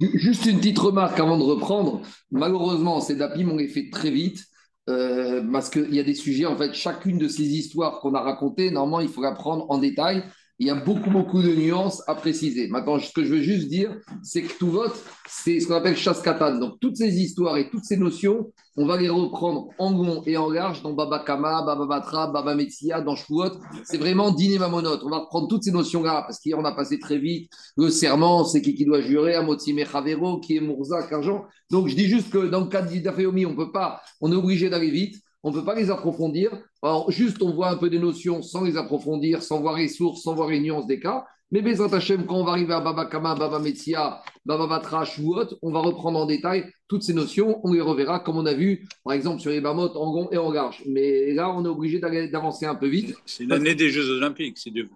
Juste une petite remarque avant de reprendre. Malheureusement, ces dapim, on fait très vite. euh, parce qu'il y a des sujets, en fait, chacune de ces histoires qu'on a racontées, normalement, il faut la prendre en détail. Il y a beaucoup, beaucoup de nuances à préciser. Maintenant, ce que je veux juste dire, c'est que tout vote, c'est ce qu'on appelle chasse katane. Donc, toutes ces histoires et toutes ces notions, on va les reprendre en long et en large dans Baba Kama, Baba Batra, Baba dans Shavuot. C'est vraiment dîner mamonote. On va reprendre toutes ces notions-là parce qu'on a passé très vite. Le serment, c'est qui qui doit jurer, Amotime Chavero, qui est Mourza, Argent. Donc, je dis juste que dans le cas d'Idafeomi, on peut pas, on est obligé d'aller vite. On ne peut pas les approfondir. Alors, juste, on voit un peu des notions sans les approfondir, sans voir les sources, sans voir les nuances des cas. Mais Bezrat Hashem, quand on va arriver à Baba Kama, Baba Metsia, Baba Batra, Shuot, on va reprendre en détail toutes ces notions. On les reverra comme on a vu, par exemple, sur les Bamot, en gond et en large. Mais là, on est obligé d'avancer un peu vite. C'est l'année des Jeux Olympiques, c'est de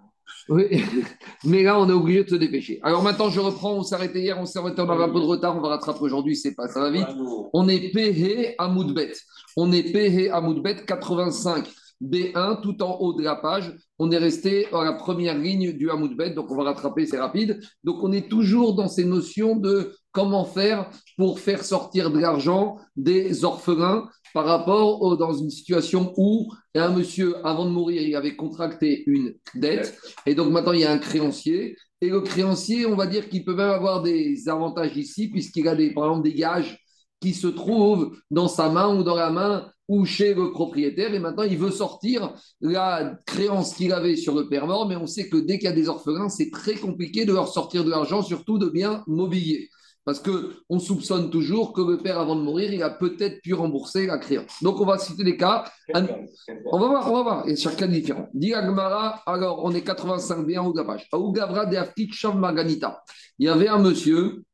oui, mais là, on est obligé de se dépêcher. Alors maintenant, je reprends. On s'est arrêté hier, on s'est arrêté, on avait un peu de retard, on va rattraper aujourd'hui, c'est pas, ça va vite. On est PH à Moudbet. On est PH à Moudbet 85 B1 tout en haut de la page. On est resté à la première ligne du Hamoudbet, donc on va rattraper, c'est rapide. Donc on est toujours dans ces notions de comment faire pour faire sortir de l'argent des orphelins par rapport au, dans une situation où un monsieur, avant de mourir, il avait contracté une dette, et donc maintenant il y a un créancier, et le créancier, on va dire qu'il peut même avoir des avantages ici, puisqu'il a des, par exemple des gages qui se trouvent dans sa main ou dans la main ou chez le propriétaire, et maintenant il veut sortir la créance qu'il avait sur le père mort, mais on sait que dès qu'il y a des orphelins, c'est très compliqué de leur sortir de l'argent, surtout de biens mobiliers. Parce qu'on soupçonne toujours que le père, avant de mourir, il a peut-être pu rembourser la créance. Donc, on va citer des cas. On va voir, on va voir. Et chaque cas est différent. Dit Agmara, alors, on est 85 bien en haut de la page. Il y avait un monsieur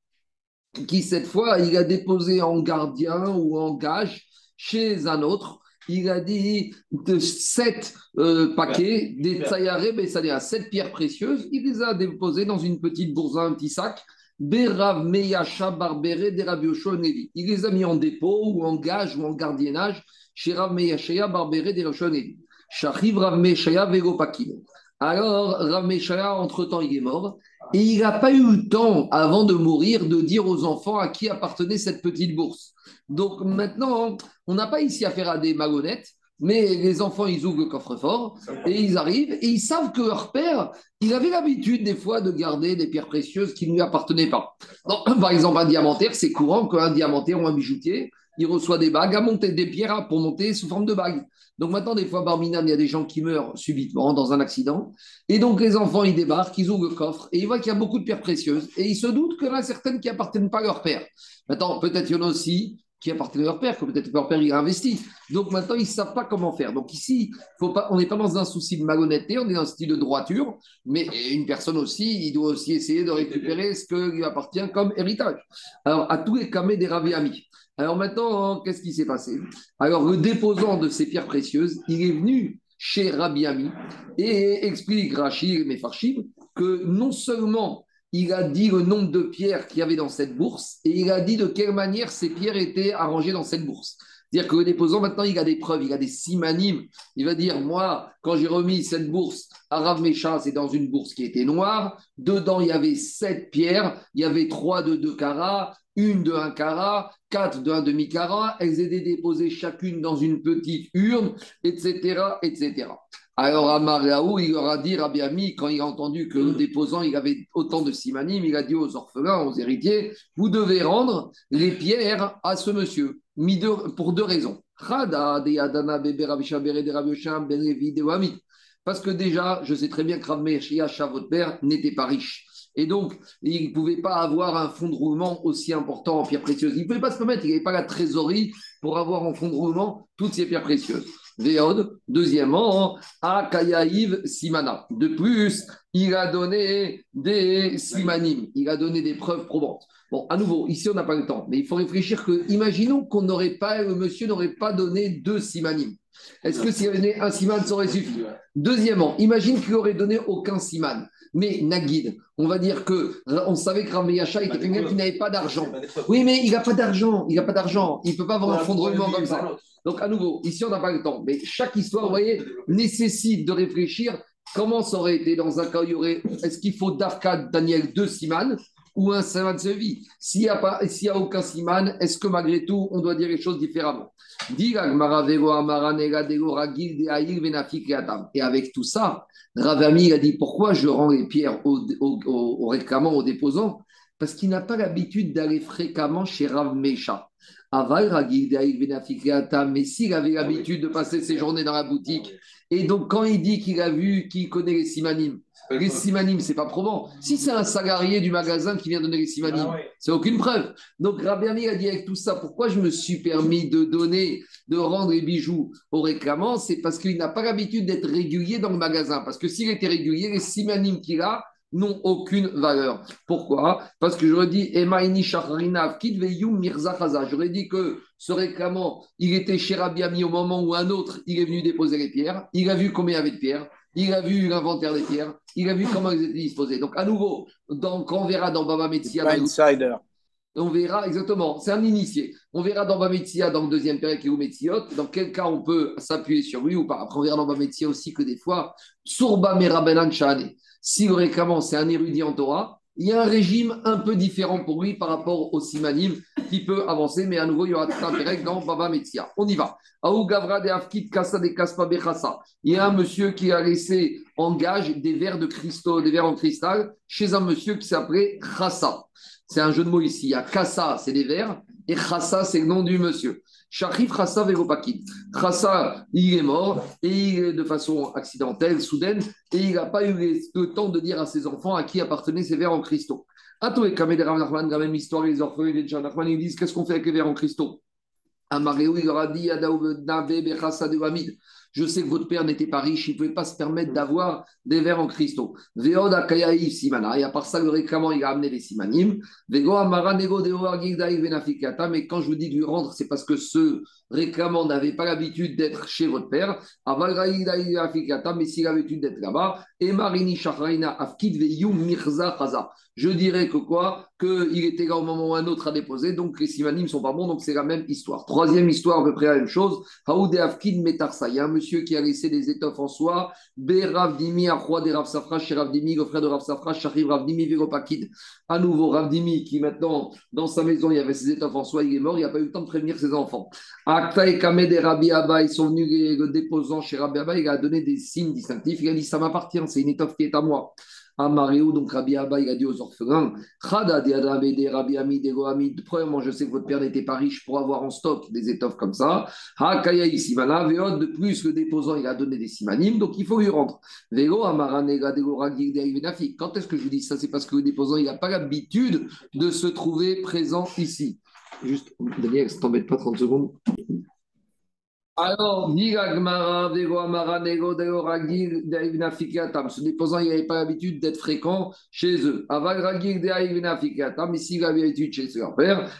qui, cette fois, il a déposé en gardien ou en gage chez un autre. Il a dit de sept euh, paquets, des tsayaré, c'est-à-dire sept pierres précieuses. Il les a déposées dans une petite bourse, un petit sac. Berav Meyasha Barbere des Nevi. Il les a mis en dépôt ou en gage ou en gardiennage chez Rav Meyashaya Barbere des Nevi. Shachiv Rav Meyashaya Vegopakino. Alors, Rav Meyashaya, entre-temps, il est mort. Et il n'a pas eu le temps, avant de mourir, de dire aux enfants à qui appartenait cette petite bourse. Donc maintenant, on n'a pas ici affaire à des malhonnêtes. Mais les enfants, ils ouvrent le coffre-fort et ils arrivent et ils savent que leur père, il avait l'habitude des fois de garder des pierres précieuses qui ne lui appartenaient pas. par exemple, un diamantaire, c'est courant qu'un diamantaire ou un bijoutier, il reçoit des bagues à monter, des pierres pour monter sous forme de bagues. Donc maintenant, des fois, Barminan, il y a des gens qui meurent subitement dans un accident. Et donc les enfants, ils débarquent, ils ouvrent le coffre et ils voient qu'il y a beaucoup de pierres précieuses. Et ils se doutent qu'il y en a certaines qui n'appartiennent pas à leur père. Maintenant, peut-être il y en a aussi qui appartenaient à leur père, que peut-être leur père il a investi. Donc maintenant, ils ne savent pas comment faire. Donc ici, on n'est pas dans un souci de malhonnêteté, on est dans un style de droiture, mais une personne aussi, il doit aussi essayer de récupérer ce qui lui appartient comme héritage. Alors, à tous les camés des amis. Alors maintenant, qu'est-ce qui s'est passé? Alors, le déposant de ces pierres précieuses, il est venu chez Rabbi Ami et explique Rachid Mefarchim que non seulement il a dit le nombre de pierres qu'il y avait dans cette bourse et il a dit de quelle manière ces pierres étaient arrangées dans cette bourse. C'est-à-dire que le déposant, maintenant, il a des preuves, il a des simanimes. Il va dire, moi, quand j'ai remis cette bourse à Rav c'est dans une bourse qui était noire. Dedans, il y avait sept pierres. Il y avait trois de deux carats, une de un carat, quatre de un demi-carat. Elles étaient déposées chacune dans une petite urne, etc., etc. Alors Amaraou, il leur a dit, Rabbi Ami, quand il a entendu que le déposant il avait autant de simanim, il a dit aux orphelins, aux héritiers, vous devez rendre les pierres à ce monsieur, pour deux raisons. Parce que déjà, je sais très bien que Rav votre père, n'était pas riche. Et donc, il ne pouvait pas avoir un fonds de roulement aussi important en pierres précieuses. Il ne pouvait pas se permettre, il n'avait pas la trésorerie pour avoir en fonds de roulement toutes ces pierres précieuses. Véod. Deuxièmement, Akayaïv Simana. De plus, il a donné des simanim, il a donné des preuves probantes. Bon, à nouveau, ici on n'a pas le temps, mais il faut réfléchir que, imaginons qu'on n'aurait pas, le monsieur n'aurait pas donné deux simanim. Est-ce que s'il avait donné un siman, ça aurait suffi? Deuxièmement, imagine qu'il n'aurait donné aucun siman. Mais Nagid, on va dire que on savait que Rameyacha était quelqu'un qui n'avait pas d'argent. Oui, mais il n'a pas d'argent. Il n'a pas d'argent. Il ne peut pas avoir un fondement comme ça. Donc, à nouveau, ici, on n'a pas le temps. Mais chaque histoire, vous voyez, nécessite de réfléchir comment ça aurait été dans un cas où il y aurait. Est-ce qu'il faut d'Arcade Daniel de Siman ou un siman se vit. S'il n'y a, a aucun siman, est-ce que malgré tout, on doit dire les choses différemment? Et avec tout ça, Ravami a dit pourquoi je rends les pierres aux réclamants, aux déposants? Parce qu'il n'a pas l'habitude d'aller fréquemment chez Rav Mesha. Mais s'il avait l'habitude de passer ses journées dans la boutique, et donc quand il dit qu'il a vu, qu'il connaît les simanim, les simanim, c'est pas probant. Si c'est un salarié du magasin qui vient donner les simanim, ah c'est aucune preuve. Donc Rabbi a dit avec tout ça, pourquoi je me suis permis de donner, de rendre les bijoux aux réclamants? C'est parce qu'il n'a pas l'habitude d'être régulier dans le magasin. Parce que s'il était régulier, les simanim qu'il a, n'ont aucune valeur. Pourquoi? Parce que j'aurais dit Emaini Mirza J'aurais dit que ce réclamant, il était chez Rabbi au moment où un autre, il est venu déposer les pierres. Il a vu combien il y avait de pierres. Il a vu l'inventaire des pierres. Il a vu comment ils étaient disposés. Donc, à nouveau, donc, on verra dans Baba Metzia. Insider. On verra exactement, c'est un initié. On verra dans Bametzia, dans le deuxième période, ou Metziot, dans quel cas on peut s'appuyer sur lui ou pas. Après, on verra dans Bametzia aussi que des fois, Surba Merabenan Shane, si réclamant c'est un érudit en Torah, il y a un régime un peu différent pour lui par rapport au Simanim qui peut avancer, mais à nouveau, il y aura tout pérec dans Baba Metzia. On y va. Il y a un monsieur qui a laissé en gage des verres de cristal, des verres en cristal, chez un monsieur qui s'appelait Chassa. C'est un jeu de mots ici. Il y a Kassa, c'est des vers, et Khassa, c'est le nom du monsieur. Sharif Khassa Vegopakit. Khassa, il est mort, et il est de façon accidentelle, soudaine, et il n'a pas eu le temps de dire à ses enfants à qui appartenaient ces vers en cristaux. Ato et Kamed Rav la même histoire, les orphelins de John ils disent Qu'est-ce qu'on fait avec les vers en cristaux il leur dit de je sais que votre père n'était pas riche, il ne pouvait pas se permettre d'avoir des verres en cristaux. Veoda Kayaïf Simana. Et à part ça, le réclamant, il a amené les Simanim. Vego Amara Nego Mais quand je vous dis de lui rendre, c'est parce que ce réclamant n'avait pas l'habitude d'être chez votre père. Mais s'il avait l'habitude d'être là-bas. Et Marini Shachraina Afkid Veyum Mirza. Je dirais que quoi? Qu'il était là au moment où un autre a déposé, donc les simanim ne sont pas bons, donc c'est la même histoire. Troisième histoire, à peu près la même chose. Haoud Afkid Metarsa. Il y a un monsieur qui a laissé des étoffes en soie. Ravdimi, Achwa de Rav Safra, chez Ravdimi, le frère de Rav Safra, Ravdimi, Véropakid. À nouveau, Ravdimi, qui maintenant, dans sa maison, il y avait ses étoffes en soie, il est mort, il n'a pas eu le temps de prévenir ses enfants. Akta et Kamed et Rabbi Abba, ils sont venus le déposant chez Rabbi Abba, il a donné des signes distinctifs. Il a dit Ça m'appartient, c'est une étoffe qui est à moi. Amaréou, donc Rabbi Abba, il a dit aux orphelins Khada de Rabbi Ami, de Premièrement, je sais que votre père n'était pas riche pour avoir en stock des étoffes comme ça. Hakaya Isimana, Veod, de plus, le déposant, il a donné des simanim, donc il faut lui rendre. Vélo, Amaranega, Quand est-ce que je vous dis ça? C'est parce que le déposant, il n'a pas l'habitude de se trouver présent ici. Juste, Daniel, ça t'embête pas 30 secondes? Alors, ce déposant, n'avait pas l'habitude d'être fréquent chez eux. Mais s'il avait l'habitude chez son père,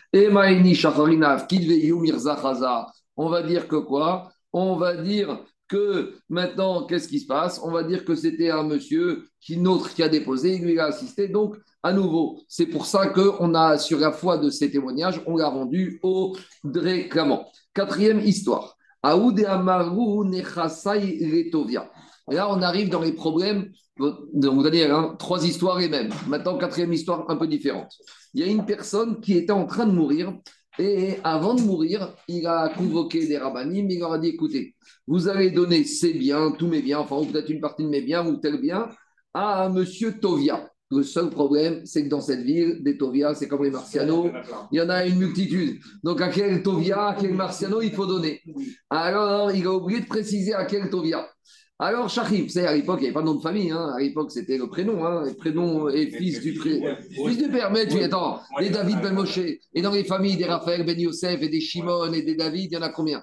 on va dire que quoi? On va dire que maintenant, qu'est-ce qui se passe? On va dire que c'était un monsieur qui nôtre qui a déposé, il lui a assisté. Donc, à nouveau, c'est pour ça qu'on a, sur la foi de ces témoignages, on l'a rendu au réclamant. Quatrième histoire. Aoud Amaru Retovia. Et là, on arrive dans les problèmes. Donc, Daniel, hein, trois histoires les mêmes. Maintenant, quatrième histoire un peu différente. Il y a une personne qui était en train de mourir. Et avant de mourir, il a convoqué des rabbinim, il leur a dit écoutez, vous allez donner ces biens, tous mes biens, enfin, peut-être une partie de mes biens ou tel bien, à monsieur Tovia. Le seul problème, c'est que dans cette ville, des Tovia, c'est comme les Marciano, il y en a une multitude. Donc, à quel Tovia, à quel Marciano, il faut donner? Alors, il a oublié de préciser à quel Tovia. Alors, Shachif, c'est à l'époque, il n'y avait pas de nom de famille. Hein. À l'époque, c'était le prénom. Hein. Le prénom et fils du, fils du père. Mais tu attends, les David Ben Moshe. Et dans les familles des Raphaël Ben Yosef et des Shimon et des David, il y en a combien?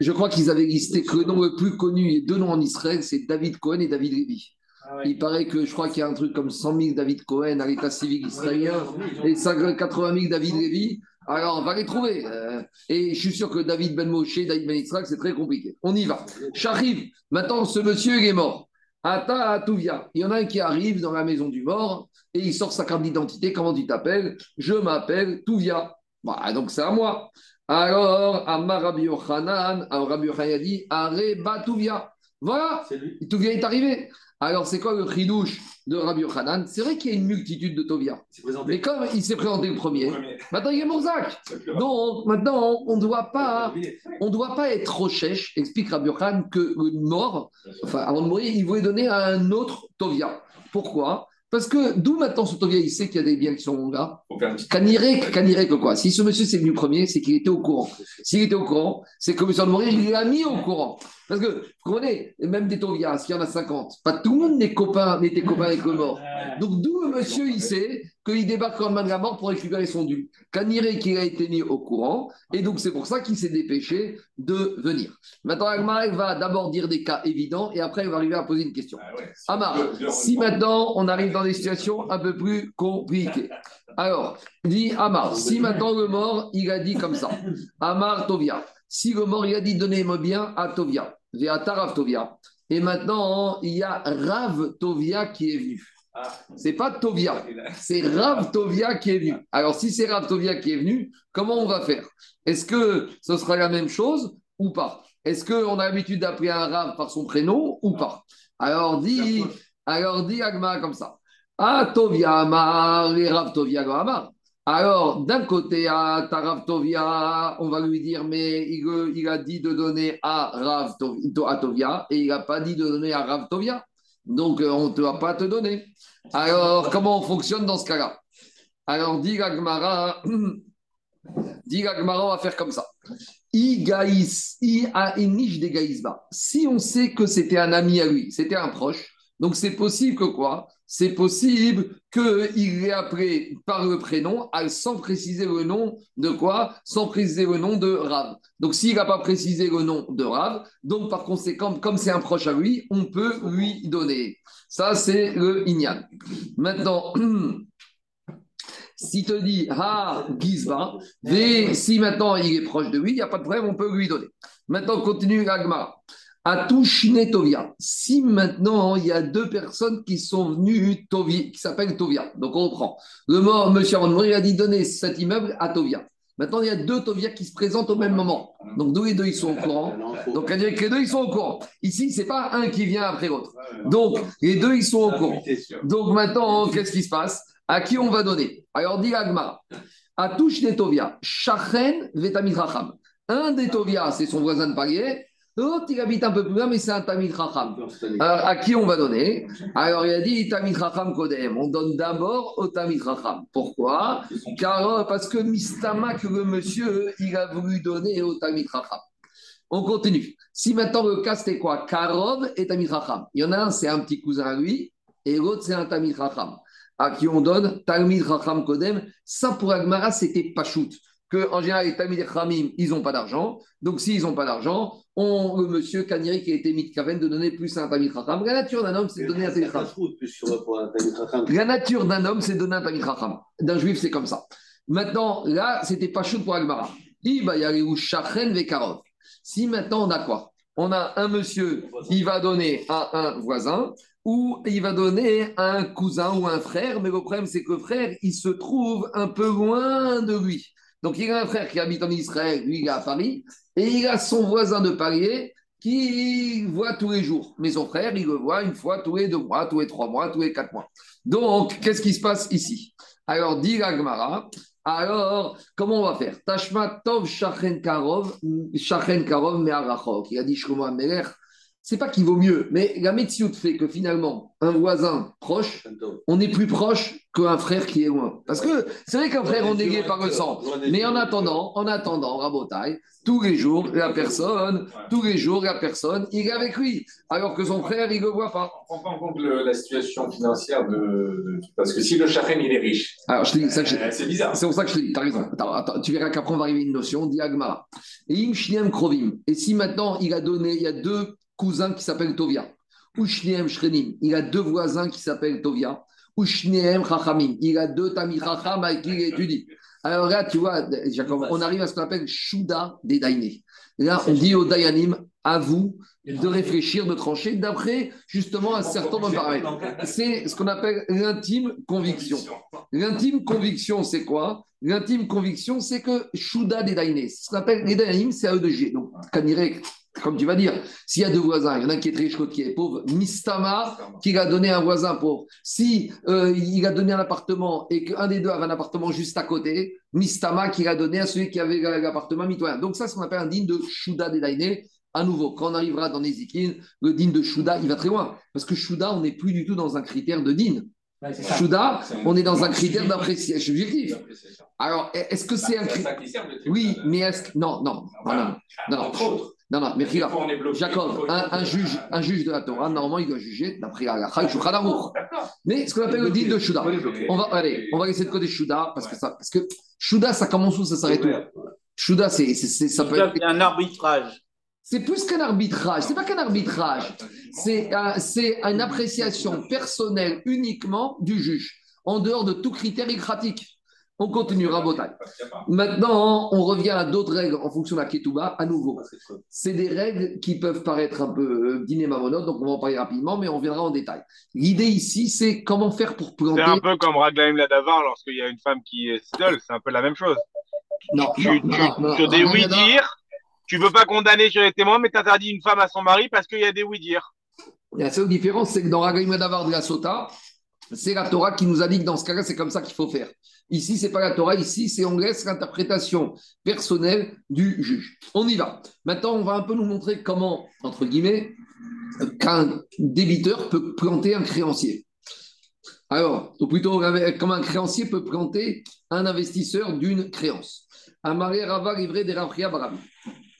Je crois qu'ils avaient listé que le nom le plus connu, et deux noms en Israël, c'est David Cohen et David Lévi. Ah Il paraît que je crois qu'il y a un truc comme 100 000 David Cohen à l'état civil israélien et 80 000 David Lévy. Alors, on va les trouver. Euh, et je suis sûr que David Ben Moshe, David Ben Israël, c'est très compliqué. On y va. J'arrive. Maintenant, ce monsieur, il est mort. Ata Atouvia. Il y en a un qui arrive dans la maison du mort et il sort sa carte d'identité. Comment tu t'appelles? Je m'appelle Touvia. Bah, donc, c'est à moi. Alors, Amar Rabbi Yochanan, Rabbi Yochanan a dit Are Touvia. Voilà, Touvia est arrivé. Alors, c'est quoi le chidouche de Rabbi Yochanan? C'est vrai qu'il y a une multitude de Tovia. Mais comme il s'est présenté le premier, maintenant il est Morzak. Donc, maintenant, on ne doit pas, on doit pas être rochèche, explique Rabbi Yochanan, que le mort, enfin, avant de mourir, il voulait donner à un autre Tovia. Pourquoi? Parce que d'où maintenant ce Tovia, il sait qu'il y a des biens qui sont là. Canirek, que quoi? Si ce monsieur s'est venu premier, c'est qu'il était au courant. S'il était au courant, c'est que le monsieur de mourir, il l'a mis au courant. Parce que, vous comprenez, même des Tovias, s'il y en a 50, pas tout le monde copain, n'était copain avec le mort. Donc d'où le monsieur, il sait qu'il débarque en main de la mort pour récupérer son dû. Caniré qu'il a été mis au courant, et donc c'est pour ça qu'il s'est dépêché de venir. Maintenant, Agmar va d'abord dire des cas évidents, et après, il va arriver à poser une question. Ah Amar, si maintenant on arrive dans des situations un peu plus compliquées. Alors, dit Amar, si maintenant le mort, il a dit comme ça, Amar Tovia, si le mort, il a dit donnez-moi bien à Tovia, à Tarav Tovia, et maintenant, il y a Rav Tovia qui est venu. Ah. C'est pas Tovia, c'est Rav Tovia qui est venu. Alors, si c'est Rav Tovia qui est venu, comment on va faire? Est-ce que ce sera la même chose ou pas? Est-ce qu'on a l'habitude d'appeler un Rav par son prénom ou pas? Alors, dit, alors dit Agma comme ça. Ah, Tovia Amar, et Rav Tovia Amar. Alors, d'un côté, à Tarav Tovia, on va lui dire, mais il, a dit de donner à Rav Tovia, et il n'a pas dit de donner à Rav Tovia. Donc, euh, on ne va pas te donner. Alors, comment on fonctionne dans ce cas-là? Alors, dit Gagmara, on va faire comme ça. I a Si on sait que c'était un ami à lui, c'était un proche, donc c'est possible que quoi? C'est possible qu'il ait appelé par le prénom sans préciser le nom de quoi Sans préciser le nom de Rav. Donc s'il n'a pas précisé le nom de Rav, donc par conséquent, comme c'est un proche à lui, on peut lui donner. Ça, c'est le Inyan. Maintenant, si te dit Ah, Gizba, si maintenant il est proche de lui, il n'y a pas de problème, on peut lui donner. Maintenant, continue Agmara. Atouchine Tovia. Si maintenant il y a deux personnes qui sont venues Tovia, qui s'appellent Tovia, donc on reprend. Le mort, monsieur avant il a dit donner cet immeuble à Tovia. Maintenant, il y a deux Tovia qui se présentent au même moment. Donc, deux et deux, ils sont au courant? Donc, on dirait que les deux, ils sont au courant. Ici, ce n'est pas un qui vient après l'autre. Donc, les deux, ils sont au courant. Donc, maintenant, qu'est-ce qui se passe? À qui on va donner? Alors, dit Agmar, à touche des Tovia, Shachen Vetamit Un des Tovia, c'est son voisin de palier. L'autre, il habite un peu plus loin, mais c'est un Tamid Racham. Alors, à qui on va donner? Alors, il a dit Tamid Racham Kodem. On donne d'abord au Tamid Racham. Pourquoi? Car, Parce que Mistama, que le monsieur, il a voulu donner au Tamid Racham. On continue. Si maintenant le cas c'était quoi? Karov et Tamid Racham. Il y en a un, c'est un petit cousin à lui, et l'autre, c'est un Tamid Racham. À qui on donne? Tamid Racham Kodem. Ça, pour Agmara, c'était pas shoot que en général, les Tamid Khamim, ils n'ont pas d'argent. Donc, s'ils n'ont pas d'argent, on, le monsieur Kaniri qui a été mis de de donner plus à un Tamid Khacham. La nature d'un homme, c'est de donner un Khacham. La nature d'un homme, c'est de donner un Tamid Khacham. D'un juif, c'est comme ça. Maintenant, là, c'était pas chaud pour Agmara. Si maintenant, on a quoi? On a un monsieur, il va donner à un voisin ou il va donner à un cousin ou un frère, mais le problème, c'est que le frère, il se trouve un peu loin de lui. Donc, il a un frère qui habite en Israël, lui, il est à Paris, et il a son voisin de palier qui voit tous les jours. Mais son frère, il le voit une fois tous les deux mois, tous les trois mois, tous les quatre mois. Donc, qu'est-ce qui se passe ici? Alors, dit Gmara, alors, comment on va faire? Tashma Tov Shachen Karov, Shachen Karov Me'arachok. Il a dit Shlomo Ameler, c'est pas qu'il vaut mieux, mais la médecine fait que finalement, un voisin proche, on est plus proche qu'un frère qui est loin. Parce que c'est vrai qu'un frère, on est lié par le sang. Mais en attendant, en attendant, Rabotaille, tous les jours, la personne, tous les jours, la personne, il est avec lui. Alors que son frère, il ne le voit pas. On prend en compte la situation financière de, Parce que si le chachem, il est riche. Alors, je te dis, euh, c'est bizarre. C'est pour ça que je te dis, tu as raison. tu verras qu'après, on va arriver à une notion, diagmara. Et Krovim. Et si maintenant, il a donné, il y a deux cousin qui s'appelle Tovia. Ushneem Shrenim, il a deux voisins qui s'appellent Tovia. Ushneem Chachamim, il a deux Tamil Chacham avec qui il étudie. Alors là, tu vois, on arrive à ce qu'on appelle Shuda des. Là, on dit aux Dayanim, à vous de réfléchir, de trancher, d'après justement un certain nombre de paramètres. C'est ce qu'on appelle l'intime conviction. L'intime conviction, c'est quoi? L'intime conviction, c'est que Shuda des ce qu'on appelle les c'est à eux de G. Donc, Kanirek, comme tu vas dire, s'il y a deux voisins, il y en a un qui est riche, l'autre qui est pauvre, Mistama, qui a donné un voisin pauvre. Si euh, il a donné un appartement et qu'un des deux avait un appartement juste à côté, Mistama qui a donné à celui qui avait l'appartement mitoyen. Donc ça, c'est ce qu'on appelle un digne de Shuda Dedaine. À nouveau, quand on arrivera dans Nezikin, le digne de Shuda, il va très loin. Parce que Shuda, on n'est plus du tout dans un critère de digne. Shuda, on est dans un critère d'appréciation subjectif. Alors, est-ce que c'est un critère Oui, mais est-ce que. Non, non, non, non. non, non. Non, non, mais regarde, Jacob, un, un, juge, un juge de la Torah, normalement, il doit juger d'après la Shulchan Mais ce qu'on appelle le dit de Shuda. On va, allez, on va laisser de côté Shuda, parce que, ça, parce que Shuda, ça commence où, ça s'arrête où? Shuda, c'est, ça peut être. un arbitrage. C'est plus qu'un arbitrage, c'est pas qu'un arbitrage, c'est un, une appréciation personnelle uniquement du juge, en dehors de tout critère écratique. On continuera Botaï. Maintenant, on revient à d'autres règles en fonction de la Ketouba, à nouveau. C'est des règles qui peuvent paraître un peu euh, monote, donc on va en parler rapidement, mais on viendra en détail. L'idée ici, c'est comment faire pour planter. C'est un peu comme Raglaim Ladavar lorsqu'il y a une femme qui est seule, c'est un peu la même chose. Non, tu, sur des oui-dire, tu ne veux pas condamner sur les témoins, mais tu interdis une femme à son mari parce qu'il y a des oui-dire. La seule différence, c'est que dans Raglaim Ladavar de la Sota, c'est la Torah qui nous a dit que dans ce cas-là, c'est comme ça qu'il faut faire. Ici, c'est pas la Torah, ici, c'est on laisse l'interprétation personnelle du juge. On y va. Maintenant, on va un peu nous montrer comment, entre guillemets, qu'un débiteur peut planter un créancier. Alors, ou plutôt, comment un créancier peut planter un investisseur d'une créance. Un marié rava livré des rafria barabi.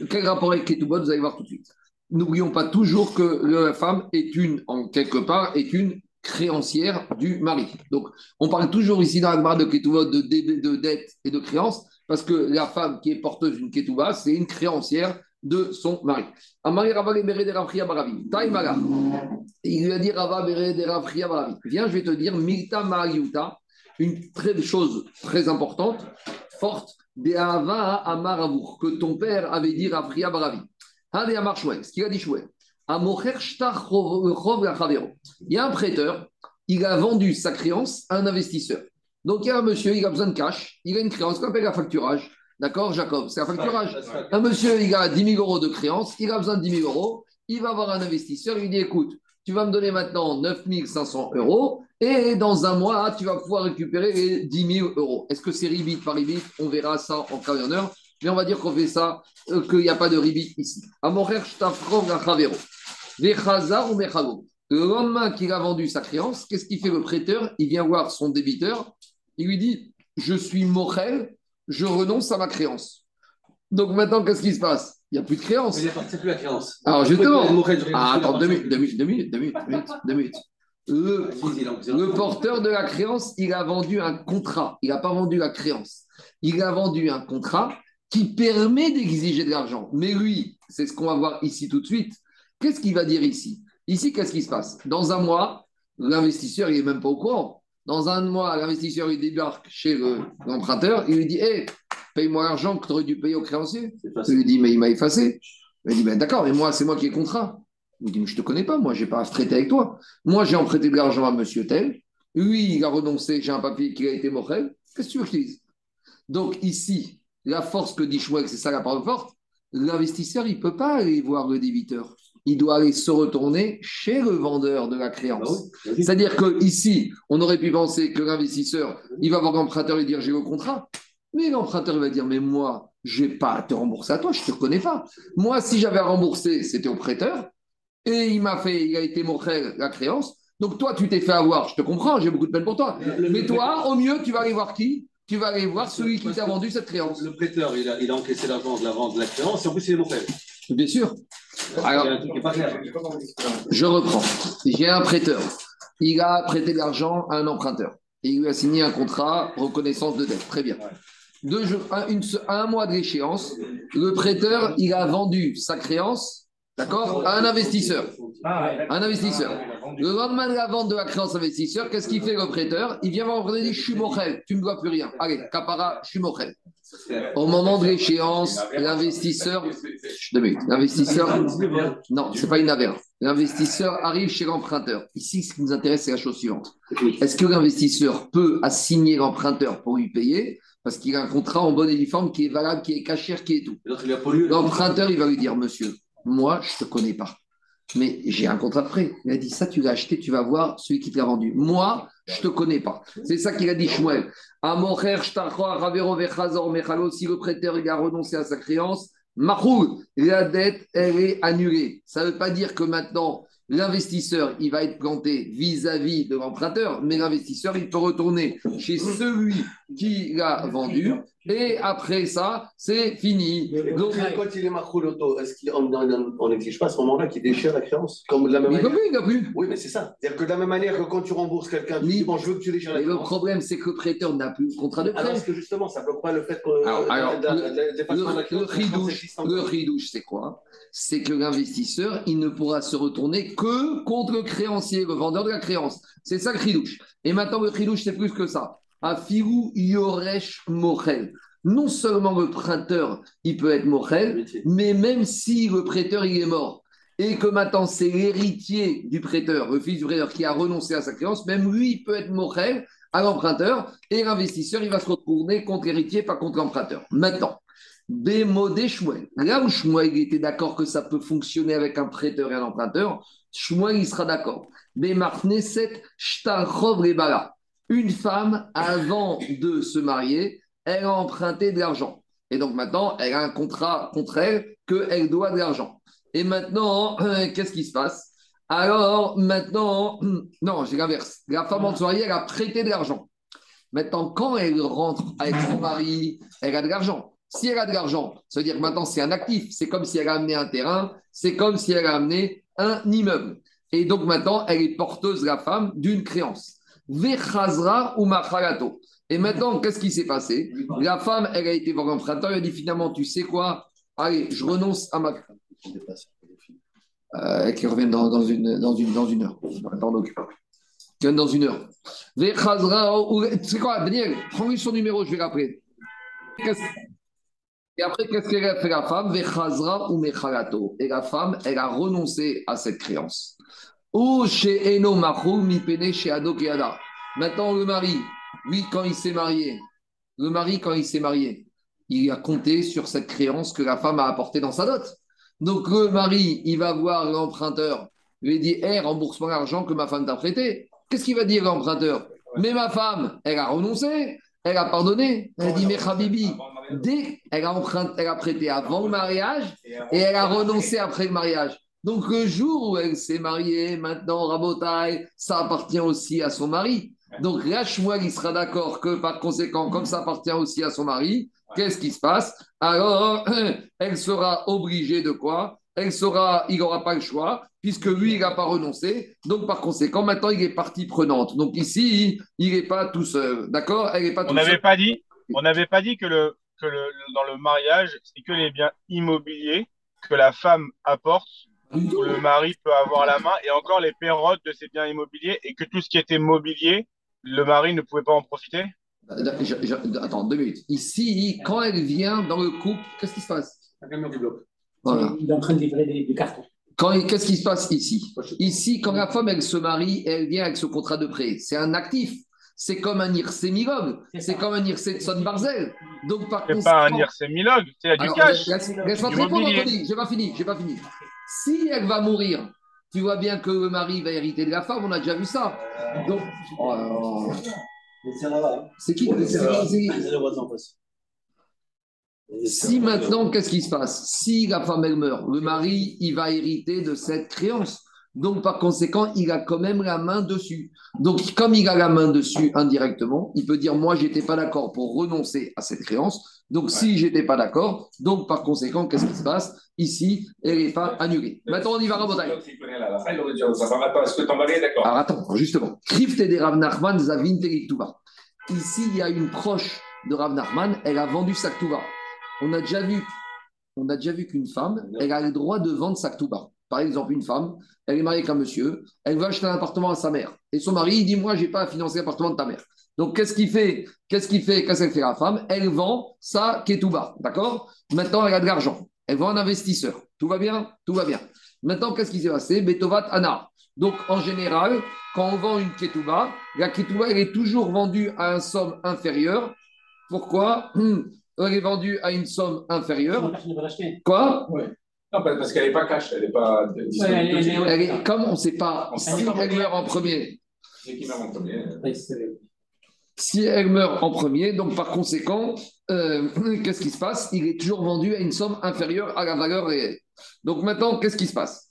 Quel rapport avec Ketubot, vous allez voir tout de suite. N'oublions pas toujours que la femme est une, en quelque part, est une créancière du mari. Donc, on parle toujours ici dans la de Ketouva de, de, dette et de créance, parce que la femme qui est porteuse d'une Ketouva, c'est une créancière de son mari. Amari. Il lui a dit Baravi. Viens, je vais te dire Milta Mariuta, une très, chose très importante, forte, Amaravour, que ton père avait dit Ravria Baravi. Ce qu'il a dit Chouet. Il y a un prêteur, il a vendu sa créance à un investisseur. Donc il y a un monsieur, il a besoin de cash, il a une créance qu'on appelle la facturage. D'accord, Jacob? C'est un facturage. Un monsieur, il a 10 000 euros de créance, il a besoin de 10 000 euros, il va voir un investisseur, il lui dit écoute, tu vas me donner maintenant 9 500 euros et dans un mois, tu vas pouvoir récupérer les 10 000 euros. Est-ce que c'est ribit par ribit On verra ça en cas honneur. Mais on va dire qu'on fait ça, euh, qu'il n'y a pas de ribit ici. Le lendemain qu'il a vendu sa créance, qu'est-ce qu'il fait le prêteur? Il vient voir son débiteur, il lui dit Je suis Mochel, je renonce à ma créance. Donc maintenant, qu'est-ce qui se passe? Il n'y a plus de créance. Il n'y plus la créance. Alors justement, ah, attends, deux minutes, deux minutes, deux minutes, deux minutes, deux minutes. Le, le, porteur de la créance, il a vendu un contrat. Il n'a pas vendu la créance. Il a vendu un contrat qui permet d'exiger de l'argent. Mais lui, c'est ce qu'on va voir ici tout de suite. Qu'est-ce qu'il va dire ici? Ici, qu'est-ce qui se passe? Dans un mois, l'investisseur, il n'est même pas au courant. Dans un mois, l'investisseur, il débarque chez l'emprunteur, il lui dit Hé, paye-moi l'argent que tu aurais dû payer au créancier. Il lui dit Mais il m'a effacé. Il dit ben, D'accord, mais moi, c'est moi qui ai le contrat. Il dit Mais je ne te connais pas, moi, je n'ai pas à traiter avec toi. Moi, j'ai emprunté de l'argent à monsieur tel. Lui, il a renoncé, j'ai un papier qui a été morel. Qu'est-ce que tu veux que je dise? Donc, ici, la force que dit Chouek, c'est ça la parole forte, l'investisseur, il ne peut pas aller voir le débiteur. Il doit aller se retourner chez le vendeur de la créance. Ah C'est-à-dire qu'ici, on aurait pu penser que l'investisseur, il va voir l'emprunteur et dire j'ai le contrat. Mais l'emprunteur va dire mais moi, je n'ai pas à te rembourser à toi, je ne te connais pas. Moi, si j'avais à rembourser, c'était au prêteur. Et il m'a fait, il a été montré la créance. Donc toi, tu t'es fait avoir, je te comprends, j'ai beaucoup de peine pour toi. Mais toi, au mieux, tu vas aller voir qui? Tu vas aller voir celui qui t'a vendu cette créance. Le prêteur, il a, il a encaissé l'argent de la vente de la créance et en plus, il est mon Bien sûr. Alors, je reprends. J'ai un prêteur. Il a prêté de l'argent à un emprunteur. Il lui a signé un contrat reconnaissance de dette. Très bien. Deux un, un mois d'échéance, le prêteur, il a vendu sa créance D'accord Un investisseur. Un investisseur. Le lendemain de la vente de la créance investisseur, qu'est-ce qu'il fait le prêteur? Il vient voir le dit Je suis mochel, tu ne me dois plus rien. Allez, capara, je suis mochel. Au moment de l'échéance, l'investisseur. L'investisseur. Non, ce n'est pas une affaire. L'investisseur arrive chez l'emprunteur. Ici, ce qui nous intéresse, c'est la chose suivante. Est-ce que l'investisseur peut assigner l'emprunteur pour lui payer? Parce qu'il a un contrat en bonne et due forme qui est valable, qui est cachère, qui est tout. L'emprunteur, il va lui dire Monsieur, moi, je ne te connais pas. Mais j'ai un contrat de prêt. Il a dit ça, tu l'as acheté, tu vas voir celui qui te l'a vendu. Moi, je ne te connais pas. C'est ça qu'il a dit Shmuel. Si le prêteur il a renoncé à sa créance, Mahou, la dette, elle est annulée. Ça ne veut pas dire que maintenant, l'investisseur, il va être planté vis-à-vis de l'emprunteur, mais l'investisseur, il peut retourner chez celui qui l'a vendu. Et après ça, c'est fini. Donc, quand il est marqué l'auto, est-ce qu'on n'exige pas à ce moment-là qu'il déchire la créance? Comme de la même il manière. peut plus, il n'a plus. Oui, mais c'est ça. C'est-à-dire que de la même manière que quand tu rembourses quelqu'un, tu Mais- dis bon, je veux que tu déchires la Mais le créance. problème, c'est que le prêteur n'a plus le contrat de prêt. Alors, est-ce que justement, ça bloque pas le fait que Alors, alors, euh, la Le, créance, créance ridouche, c'est quoi? C'est que l'investisseur, il ne pourra se retourner que contre le créancier, le vendeur de la créance. C'est ça le ridouche. Et maintenant, le ridouche, c'est plus que ça. Afirou yoresh mochel. Non seulement le prêteur, il peut être mochel, mais même si le prêteur, il est mort, et que maintenant c'est l'héritier du prêteur, le fils du prêteur qui a renoncé à sa créance, même lui, il peut être mochel à l'emprunteur, et l'investisseur, il va se retourner contre l'héritier, pas contre l'emprunteur. Maintenant, Bémodé Shmuel. Là où Shmuel il était d'accord que ça peut fonctionner avec un prêteur et un emprunteur, Shmuel, il sera d'accord. Bémarneset Shtarchov Rebala. Une femme, avant de se marier, elle a emprunté de l'argent. Et donc maintenant, elle a un contrat contre elle qu'elle doit de l'argent. Et maintenant, qu'est-ce qui se passe? Alors, maintenant, non, j'ai l'inverse. La femme en mariée, elle a prêté de l'argent. Maintenant, quand elle rentre avec son mari, elle a de l'argent. Si elle a de l'argent, ça veut dire que maintenant c'est un actif. C'est comme si elle a amené un terrain, c'est comme si elle a amené un immeuble. Et donc maintenant, elle est porteuse, la femme, d'une créance. Vechazra ou. Et maintenant, qu'est-ce qui s'est passé? La femme, elle a été voir l'emprunteur, elle a dit finalement, tu sais quoi? Allez, je renonce à ma. Euh, qui revient dans, une, dans, une, dans une heure. Donc. Qui dans une heure. Ou. C'est quoi, Daniel? Prends-lui son numéro, je vais l'appeler. Et après, qu'est-ce qu'elle a fait la femme? Vechazra ou. Et la femme, elle a renoncé à cette créance. Maintenant, le mari, lui, quand il s'est marié, le mari, quand il s'est marié, il a compté sur cette créance que la femme a apportée dans sa dot. Donc, le mari, il va voir l'emprunteur, lui dit Hé, rembourse-moi l'argent que ma femme t'a prêté. Qu'est-ce qu'il va dire l'emprunteur? Mais ma femme, elle a renoncé, elle a pardonné. Elle a dit Mais Habibi, dès elle a, elle a prêté avant le mariage et elle a renoncé après le mariage. Donc le jour où elle s'est mariée, maintenant Rabotai, ça appartient aussi à son mari. Donc là, Shmuel, il sera d'accord que par conséquent, comme ça appartient aussi à son mari, qu'est-ce qui se passe? Alors, elle sera obligée de quoi? Elle sera, il n'aura pas le choix, puisque lui, il n'a pas renoncé. Donc par conséquent, maintenant, il est partie prenante. Donc ici, il n'est pas tout seul. D'accord? Elle n'est pas On tout seul. pas dit, on n'avait pas dit que le, que le, dans le mariage, c'est que les biens immobiliers que la femme apporte, où le mari peut avoir la main, et encore les pérotes de ces biens immobiliers, et que tout ce qui était mobilier, le mari ne pouvait pas en profiter? Je- je- attends, deux minutes. Ici, quand elle vient dans le couple, qu'est-ce qui se passe? Voilà. Il est en train de livrer des, des cartons. Qu'est-ce qui se passe ici? Ici, quand la femme, elle se marie, elle vient avec ce contrat de prêt. C'est un actif. C'est comme un IRC Milog. C'est comme un IRC de Son Barzel. Donc, par C'est pas un Milog, c'est du cash. laisse- Laisse-moi te répondre. Anthony. J'ai pas fini. J'ai pas fini. Si elle va mourir, tu vois bien que le mari va hériter de la femme. On a déjà vu ça. Donc, oh c'est là-bas. hein. c'est qui. Si maintenant, qu'est-ce qui se passe? Si la femme, elle meurt, le mari, il va hériter de cette créance. Donc, par conséquent, il a quand même la main dessus. Donc, comme il a la main dessus indirectement, il peut dire, moi, j'étais pas d'accord pour renoncer à cette créance. Donc, si j'étais pas d'accord, donc, par conséquent, qu'est-ce qui se passe? Ici, elle n'est pas annulée. Maintenant, on y va, d'accord? Alors attends, justement. Krifte de Rav Nachman Zavin. Ici, il y a une proche de Rav Nachman, elle a vendu sa Ktuba. On a déjà vu, on a déjà vu qu'une femme, elle a le droit de vendre sa Ktuba. Par exemple, une femme, elle est mariée avec un monsieur, elle veut acheter un appartement à sa mère. Et son mari, il dit Moi, je n'ai pas à financer l'appartement de ta mère. Donc, qu'est-ce qu'il fait? Qu'est-ce qu'il fait? Qu'est-ce qu'elle fait la femme? Elle vend sa Ketouba. D'accord? Maintenant, elle a de l'argent. Elle vend un investisseur. Tout va bien? Tout va bien. Maintenant, qu'est-ce qui s'est passé? Betovat Anar. Donc, en général, quand on vend une ketouba, la ketouba, elle est toujours vendue à une somme inférieure. Pourquoi? Elle est vendue à une somme l'acheter. Quoi? Ouais. Non, parce qu'elle n'est pas cash, elle n'est pas disponible. elle est- tout de suite. elle est- Elle est- comme on ne sait pas. On si elle meurt en premier, qui meurt en premier si elle meurt en premier, donc par conséquent, euh, qu'est-ce qui se passe? Il est toujours vendu à une somme inférieure à la valeur réelle. Donc maintenant, qu'est-ce qui se passe?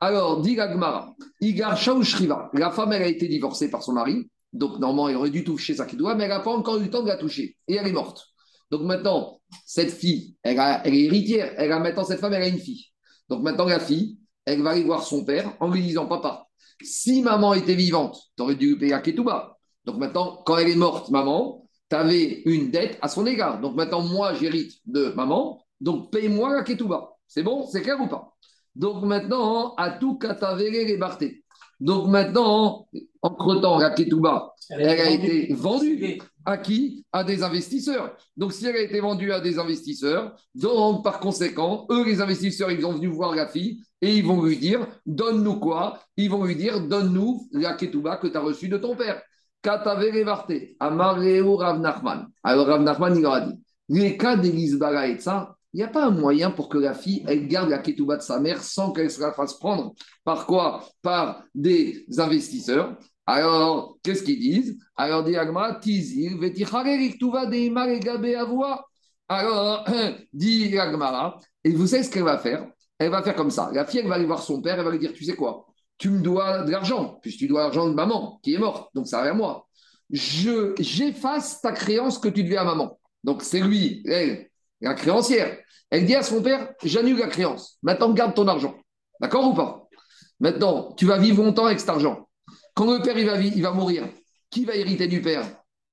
Alors, dit Gagmara, Igar Shriva, la femme, elle a été divorcée par son mari, donc normalement, elle aurait dû toucher sa kidoua, mais elle n'a pas encore eu le temps de la toucher, et elle est morte. Donc maintenant, cette fille, elle, a- elle est héritière, elle a maintenant, cette femme, elle a une fille. Donc maintenant, la fille, elle va aller voir son père en lui disant, papa, si maman était vivante, tu aurais dû payer la ketouba. Donc maintenant, quand elle est morte, maman, tu avais une dette à son égard. Donc maintenant, moi, j'hérite de maman, donc paye-moi la ketouba. C'est bon C'est clair ou pas? Donc maintenant, à tout katavere les bartés. Donc maintenant, entre-temps, la ketouba, elle a été vendue. À qui? À des investisseurs. Donc, si elle a été vendue à des investisseurs, donc par conséquent, eux, les investisseurs, ils sont venus voir la fille et ils vont lui dire Donne-nous quoi? Ils vont lui dire Donne-nous la ketouba que tu as reçue de ton père. Katavere Rav Nachman. Alors, Rav Nachman, il leur a dit Les cas et ça, il n'y a pas un moyen pour que la fille, elle garde la ketouba de sa mère sans qu'elle se la fasse prendre. Par quoi? Par des investisseurs. Alors, qu'est-ce qu'ils disent? Alors, dit Agma, Tizir, Veticharek, Tuva, Deimar, et Gabé, Avoua. Alors, dit Agmara, et vous savez ce qu'elle va faire? Elle va faire comme ça. La fille, elle va aller voir son père, elle va lui dire Tu sais quoi? Tu me dois de l'argent, puisque tu dois l'argent de maman, qui est morte, donc ça va à moi. Je, j'efface ta créance que tu devais à maman. Donc, c'est lui, elle, la créancière. Elle dit à son père J'annule la créance. Maintenant, garde ton argent. D'accord ou pas? Maintenant, tu vas vivre longtemps avec cet argent. Quand le père il va, vi- il va mourir, qui va hériter du père?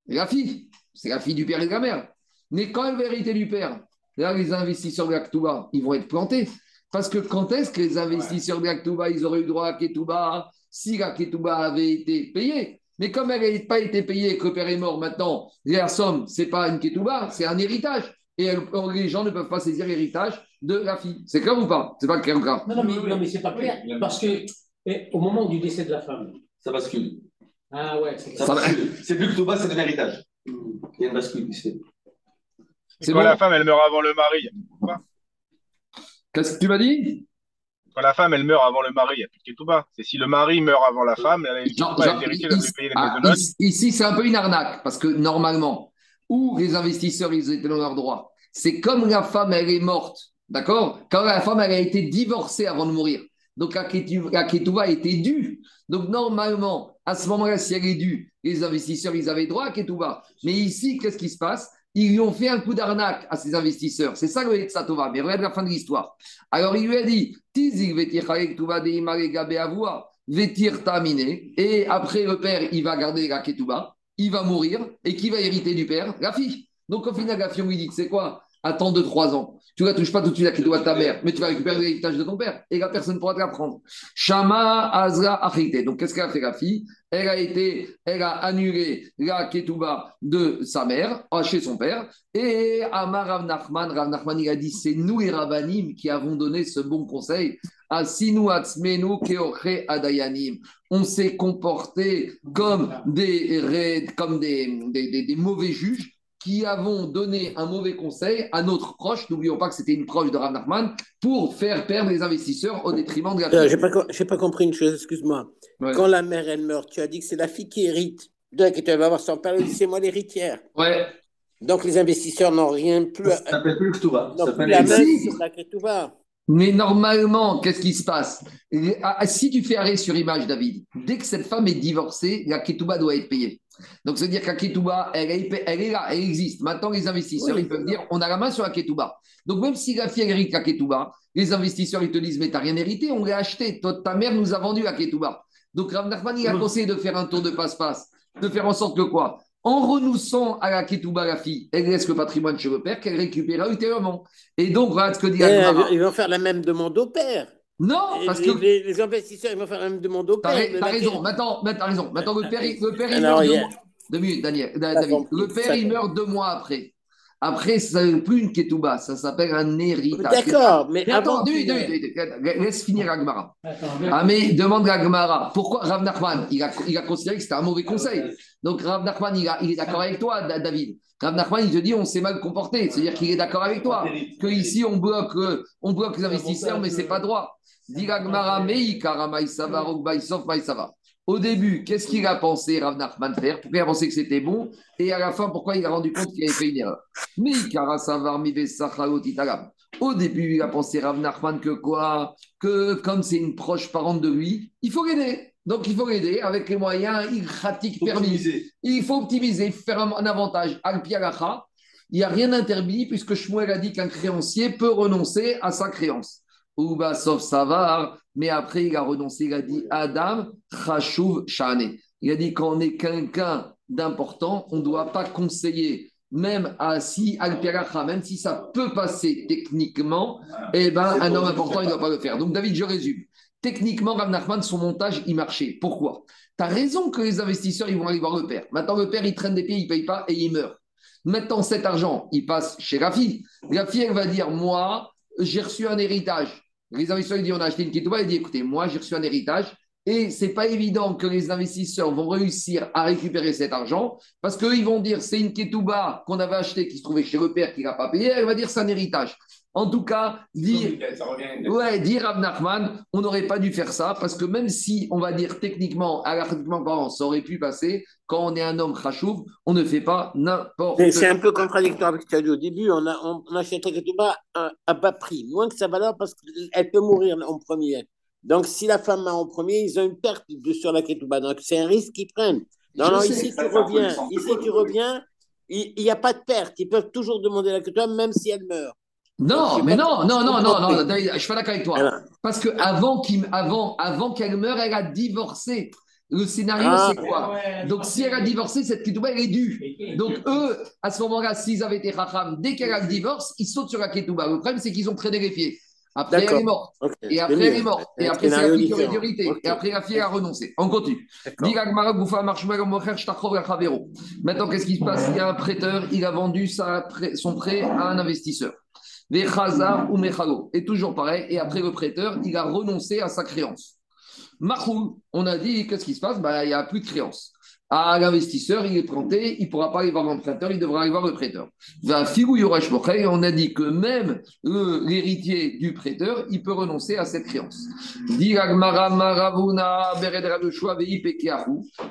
La fille. C'est la fille du père et de la mère. Mais quand elle va hériter du père, là, les investisseurs de la Ketouba, ils vont être plantés. Parce que quand est-ce que les investisseurs de la Ketouba, ils auraient eu droit à Ketouba si la Ketouba avait été payée? Mais comme elle n'a pas été payée et que le père est mort maintenant, la somme, ce n'est pas une Ketouba, c'est un héritage. Et elle- les gens ne peuvent pas saisir l'héritage de la fille. C'est clair ou pas? C'est pas clair ou pas Non, non, mais, non, mais c'est pas clair. Parce que eh, au moment du décès de la femme. Ça bascule. Ah ouais, c'est. C'est plus que tout bas, c'est de l'héritage. Il y a une bascule ici. C'est Quand bon la femme, elle meurt avant le mari. Qu'est-ce que tu m'as dit? Quand la femme, elle meurt avant le mari, il n'y a plus de ketouba. C'est si le mari meurt avant la femme, elle a une Genre- genre, les héritiers doivent ici- payer les ah, ici, c'est un peu une arnaque, parce que normalement, où les investisseurs, ils étaient dans leurs droits, c'est comme la femme, elle est morte, d'accord? Quand la femme, elle a été divorcée avant de mourir. Donc, la ketouba était due. Donc, normalement, à ce moment-là, si elle est due, les investisseurs, ils avaient droit à ketouba. Mais ici, qu'est-ce qui se passe? Ils lui ont fait un coup d'arnaque à ces investisseurs. C'est ça le Etsatova. Mais regarde la fin de l'histoire. Alors, il lui a dit Tizik. Vétir terminé. Et après, le père, il va garder la ketouba, il va mourir. Et qui va hériter du père? La fille. Donc, au final, la fille, on lui dit C'est quoi? Attends 2-3 ans. Tu ne la touches pas tout de suite la ketouba de ta mère, mais tu vas récupérer l'héritage de ton père. Et la personne ne pourra te la prendre. Shama Azra Achite. Donc, qu'est-ce qu'elle a fait, la fille? Elle a été, elle a annulé la ketouba de sa mère, ah, chez son père. Et Amar Rav Nachman, Rav Nachman, il a dit C'est nous, les Ravanim, qui avons donné ce bon conseil. Asinu atzmenu keoche adayanim. On s'est comporté comme des, comme des- des mauvais juges qui avons donné un mauvais conseil à notre proche. N'oublions pas que c'était une proche de Rav Nachman pour faire perdre les investisseurs au détriment de la Euh, fille. J'ai pas, co- j'ai pas compris une chose, excuse-moi. Ouais. Quand la mère, elle meurt, tu as dit que c'est la fille qui hérite. Donc, elle va avoir son père, elle dit, c'est moi l'héritière. Ouais. Donc, les investisseurs n'ont rien plus, Ça s'appelle plus que. Ça s'appelle la main Si. sur la ketouba. Mais normalement, qu'est-ce qui se passe? Ah, Si tu fais arrêt sur image, David, dès que cette femme est divorcée, la ketouba doit être payée. Donc, c'est-à-dire la ketouba, elle est, elle est là, elle existe. Maintenant, les investisseurs, Oui. ils peuvent dire on a la main sur la ketouba. Donc, même si la fille hérite la ketouba, les investisseurs, ils te disent mais t'as rien hérité, on l'a acheté. Toi, ta mère nous a vendu la ketouba. Donc, Rav Nachman, il a conseillé de faire un tour de passe-passe, de faire en sorte que quoi? En renonçant à la ketouba, la fille, elle laisse le patrimoine chez le père qu'elle récupérera ultérieurement. Et donc, voilà ce que dit Gemara. ils vont faire la même demande au père. Non, Et parce les, que les- les investisseurs, ils vont faire la même demande au T'as père. t'as raison. Maintenant, maintenant, t'as raison. Maintenant, le père, il- le père il Alors, meurt deux minutes, Daniel, David. Le père, il meurt deux mois après. Après, ça ne s'appelle plus une ketouba, ça s'appelle un héritage. D'accord, mais Mais attends, deux deux deux laisse finir Agmara. Ah, mais demande à Agmara, pourquoi Rav Nachman, il a, il a considéré que c'était un mauvais conseil. Donc Rav Nachman, il, a- il est d'accord avec toi, Da- David. Rav Nachman, il te dit, on s'est mal comporté. C'est-à-dire qu'il est d'accord avec toi. Que ici, on bloque, euh, on bloque les investisseurs, mais c'est pas droit. Au début, qu'est-ce qu'il a pensé Rav Nachman faire Pourquoi il a pensé que c'était bon? Et à la fin, pourquoi il a rendu compte qu'il avait fait une erreur? Au début, il a pensé Rav Nachman que quoi? Que comme c'est une proche parente de lui, il faut l'aider. Donc il faut l'aider avec les moyens irratiques permis. Il faut optimiser, faire un, un avantage. Al il n'y a rien d'interdit puisque Shmuel a dit qu'un créancier peut renoncer à sa créance. Ouba sauf Savar, mais après il a renoncé, il a dit Adam Chashuv Shane. Il a dit quand on est quelqu'un d'important, on ne doit pas conseiller, même à si Al même si ça peut passer techniquement, eh ben, un homme important, il ne doit pas le faire. Donc David, je résume. Techniquement, Rav Nachman, son montage, il marchait. Pourquoi? Tu as raison que les investisseurs, ils vont aller voir le père. Maintenant, le père, il traîne des pieds, il ne paye pas et il meurt. Maintenant, cet argent, il passe chez la fille. La fille, elle va dire Moi, j'ai reçu un héritage. Les investisseurs, ils disent On a acheté une ketouba. Il dit Écoutez, moi, j'ai reçu un héritage. Et c'est pas évident que les investisseurs vont réussir à récupérer cet argent parce qu'eux, ils vont dire c'est une ketouba qu'on avait achetée qui se trouvait chez le père qui n'a pas payé. Elle va dire c'est un héritage. En tout cas, dire. Ouais, dire on n'aurait pas dû faire ça parce que même si on va dire techniquement, techniquement parlant, ça aurait pu passer, quand on est un homme khashouv, on ne fait pas n'importe Mais C'est un peu contradictoire avec ce que tu as dit au début. On, a, on, on achète la ketouba à, à bas prix, moins que sa valeur parce qu'elle peut mourir en premier. Donc, si la femme a en premier, ils ont une perte de, sur la ketouba. Donc, c'est un risque qu'ils prennent. Non, Je non, sais, ici, tu reviens. Ici, tu reviens. Il n'y a pas de perte. Ils peuvent toujours demander la ketouba, même si elle meurt. Non, mais non, non, non, non, non, je suis pas d'accord avec toi. Parce que avant qu'il, avant, avant qu'elle meure, elle a divorcé. Le scénario, Ah. c'est quoi? Donc, si elle a divorcé, cette ketouba, elle est due. Donc, eux, à ce moment-là, s'ils avaient été racham, dès qu'elle a le divorce, ils sautent sur la ketouba. Le problème, c'est qu'ils ont traîné les pieds. Après, elle est morte. Et après, elle est morte. Et après, c'est la. Ok. Et après, la fille a renoncé. On continue. Maintenant, qu'est-ce qui se passe? Il y a un prêteur, il a vendu sa prêt- son prêt à un investisseur. Vechazar ou Mechalo. Et toujours pareil. Et après, le prêteur, il a renoncé à sa créance. Mahou, on a dit, qu'est-ce qui se passe? Bah, Il n'y a plus de créance. À l'investisseur, il est prêté, il ne pourra pas aller voir l'emprunteur, il devra aller voir le prêteur. On a dit que même l'héritier du prêteur, il peut renoncer à cette créance.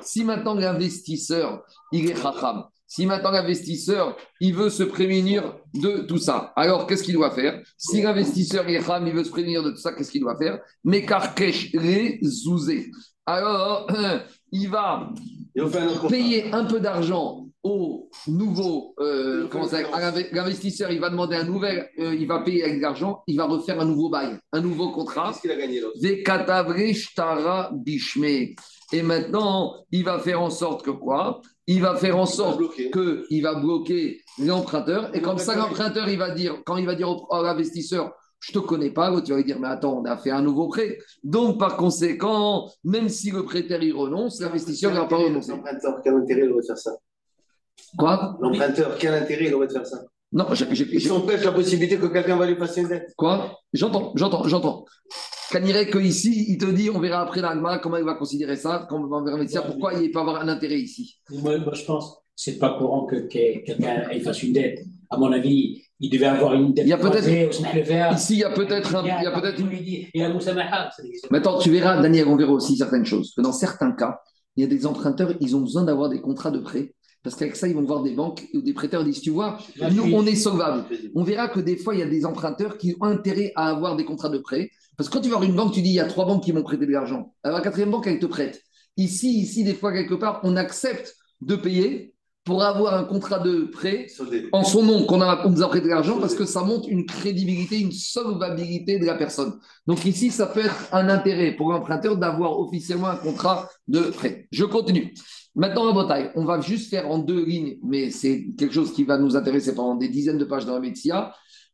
Si maintenant l'investisseur, il est chacham, si maintenant l'investisseur, il veut se prémunir de tout ça, alors qu'est-ce qu'il doit faire? Si l'investisseur est il veut se prémunir de tout ça, qu'est-ce qu'il doit faire? Mekarkesh les zouzé. Alors, il va payer un peu d'argent au nouveau, euh, comment ça, l'investisseur, il va demander un nouvel, euh, il va payer avec de l'argent, il va refaire un nouveau bail, un nouveau contrat. Qu'est-ce qu'il a gagné l'autre? Et maintenant, il va faire en sorte que quoi? Il va faire en sorte qu'il va bloquer l'emprunteur. Et comme ça, l'emprunteur, il va dire, quand il va dire au- à l'investisseur, je te connais pas, l'autre, il va lui dire, mais attends, on a fait un nouveau prêt. Donc, par conséquent, même si le prêteur, il renonce, l'investisseur, va pas renoncer. L'emprunteur, quel intérêt il aurait de faire ça? Quoi? L'emprunteur, quel intérêt il aurait de faire ça? Non, j'ai- sont prêts la possibilité que quelqu'un va lui passer une dette. Quoi? J'entends, j'entends, j'entends. Canirait que ici, il te dit, on verra après l'Agma comment il va considérer ça, quand on verra médecin, pourquoi il ne peut avoir un intérêt ici. Moi, moi, je pense c'est pas courant que, que quelqu'un fasse une dette. À mon avis, il devait avoir une dette. Il y a peut-être-. Ici, il y a peut-être un- il y a peut-être une- ça. Maintenant, tu verras, Daniel, on verra aussi certaines choses. Que dans certains cas, il y a des emprunteurs, ils ont besoin d'avoir des contrats de prêt. Parce qu'avec ça, ils vont voir des banques ou des prêteurs disent, tu vois, nous, on est sauvable. On verra que des fois, il y a des emprunteurs qui ont intérêt à avoir des contrats de prêt. Parce que quand tu vas voir une banque, tu dis, il y a trois banques qui m'ont prêté de l'argent. Alors, la quatrième banque, elle te prête. Ici, ici, des fois, quelque part, on accepte de payer pour avoir un contrat de prêt Soldé. en son nom qu'on a, on nous a prêté de l'argent parce que ça montre une crédibilité, une solvabilité de la personne. Donc ici, ça peut être un intérêt pour l'emprunteur d'avoir officiellement un contrat de prêt. Je continue. Maintenant, en bataille, on va juste faire en deux lignes, mais c'est quelque chose qui va nous intéresser pendant des dizaines de pages dans la médecine.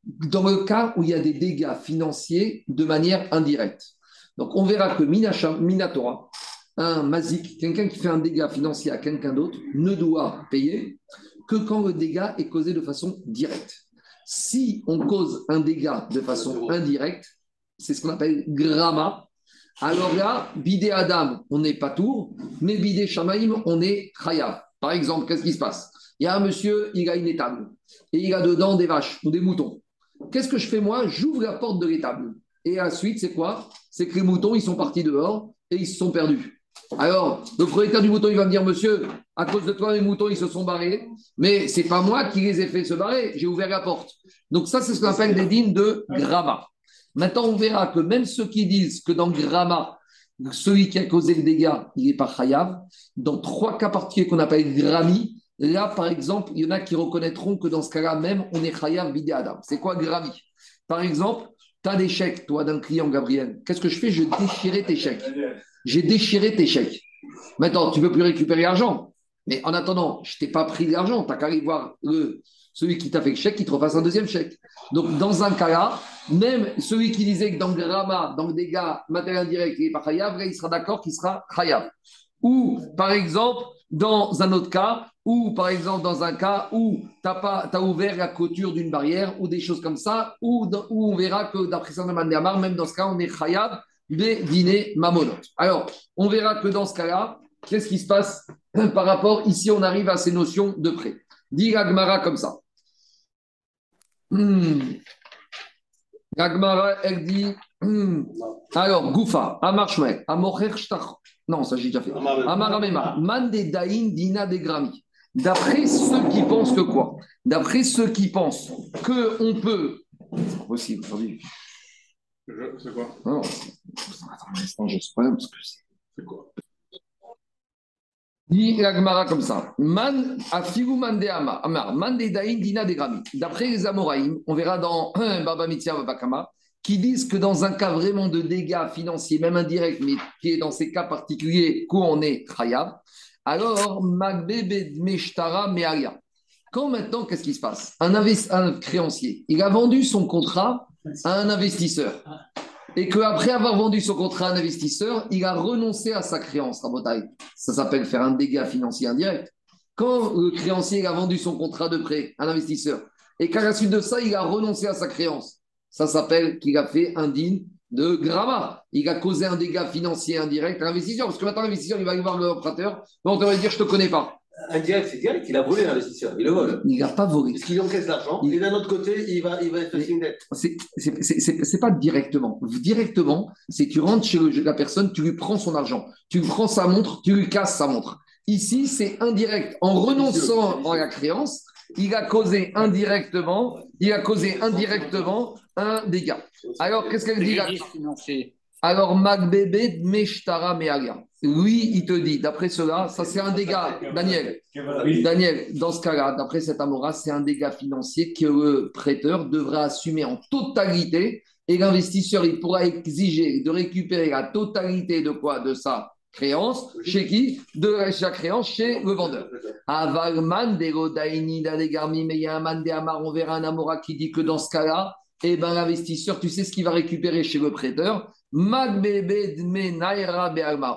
Dans le cas où il y a des dégâts financiers de manière indirecte. Donc, on verra que Minatora, un mazik, quelqu'un qui fait un dégât financier à quelqu'un d'autre, ne doit payer que quand le dégât est causé de façon directe. Si on cause un dégât de façon indirecte, c'est ce qu'on appelle gramma. Alors là, bidé Adam, on n'est pas tour, mais bidé Shamaim, on est chayav. Par exemple, qu'est-ce qui se passe? Il y a un monsieur, il a une étable, et il a dedans des vaches ou des moutons. Qu'est-ce que je fais moi? J'ouvre la porte de l'étable. Et ensuite, c'est quoi? C'est que les moutons, ils sont partis dehors et ils se sont perdus. Alors, le propriétaire du mouton, il va me dire, monsieur, à cause de toi, les moutons, ils se sont barrés, mais c'est pas moi qui les ai fait se barrer, j'ai ouvert la porte. Donc ça, c'est ce qu'on appelle des dînes de gramma. Maintenant, on verra que même ceux qui disent que dans gramma, celui qui a causé le dégât, il n'est pas chayav, dans trois cas particuliers qu'on appelle grammi, là, par exemple, il y en a qui reconnaîtront que dans ce cas-là même, on est chayav bidé adam. C'est quoi grammi Par exemple, tu as des chèques, toi, d'un client, Gabriel. Qu'est-ce que je fais? Je déchirais tes chèques. J'ai déchiré tes chèques. Maintenant, tu ne peux plus récupérer l'argent. Mais en attendant, je t'ai pas pris l'argent. Tu n'as qu'à aller voir celui qui t'a fait le chèque, qui te refasse un deuxième chèque. Donc, dans un cas-là, même celui qui disait que dans le gramma, dans le dégât matériel indirect, il n'est pas chayav, il sera d'accord qu'il sera chayav. Ou, par exemple, dans un autre cas, ou par exemple dans un cas où tu as, as, ouvert la couture d'une barrière, ou des choses comme ça, ou, où on verra que d'après ça, même dans ce cas, on est chayav, des dîners mamonot. Alors, on verra que dans ce cas-là, qu'est-ce qui se passe par rapport, ici on arrive à ces notions de prêt. Dit Gagmara comme ça. Hmm. Elle dit, hmm. alors, Goufa, Amar Amocher Non, ça j'ai déjà fait. Amaramema, Mande Dain Dina de Grami. D'après ceux qui pensent que quoi? D'après ceux qui pensent qu'on peut. C'est pas possible aujourd'hui. C'est quoi? Non, attends un instant, je sais pas parce que c'est. C'est quoi? Dit la comme ça. Man afigu mande ama. Amar, mande dain dina de grami. D'après les Amoraïm, on verra dans Baba Mitzia Babakama, qui disent que dans un cas vraiment de dégâts financiers, même indirects, mais qui est dans ces cas particuliers où on est khayab, alors magbebe mearia. Quand maintenant, qu'est-ce qui se passe? Un, un créancier, il a vendu son contrat à un investisseur. Et qu'après avoir vendu son contrat à un investisseur, il a renoncé à sa créance, Rabotaï. Ça s'appelle faire un dégât financier indirect. Quand le créancier a vendu son contrat de prêt à un investisseur, et qu'à la suite de ça, il a renoncé à sa créance, ça s'appelle qu'il a fait un digne de gramma. Il a causé un dégât financier indirect à l'investisseur. Parce que maintenant, l'investisseur, il va aller voir l'emprunteur, on va dire, je ne te connais pas. Indirect, c'est direct, il a volé l'investisseur, il le vole. Il n'a pas volé. Parce qu'il encaisse l'argent, et d'un autre côté, il va, il va être une dette. C'est pas directement. Directement, c'est tu rentres chez la personne, tu lui prends son argent, tu lui prends sa montre, tu lui casses sa montre. Ici, c'est indirect. En renonçant à la créance, il a causé indirectement, il a causé indirectement un dégât. Alors, qu'est-ce qu'elle dit alors, Magbebe Meshtara Meaga. Lui, il te dit, d'après cela, ça c'est un dégât, Daniel. Daniel, dans ce cas-là, d'après cet Amora, c'est un dégât financier que le prêteur devra assumer en totalité et l'investisseur, il pourra exiger de récupérer la totalité de quoi? De sa créance. Chez qui? De sa créance chez le vendeur. Avalman, Degodaini, Dadegarmi, mais il y a un man Amar, on verra un Amora qui dit que dans ce cas-là, eh ben, l'investisseur, tu sais ce qu'il va récupérer chez le prêteur?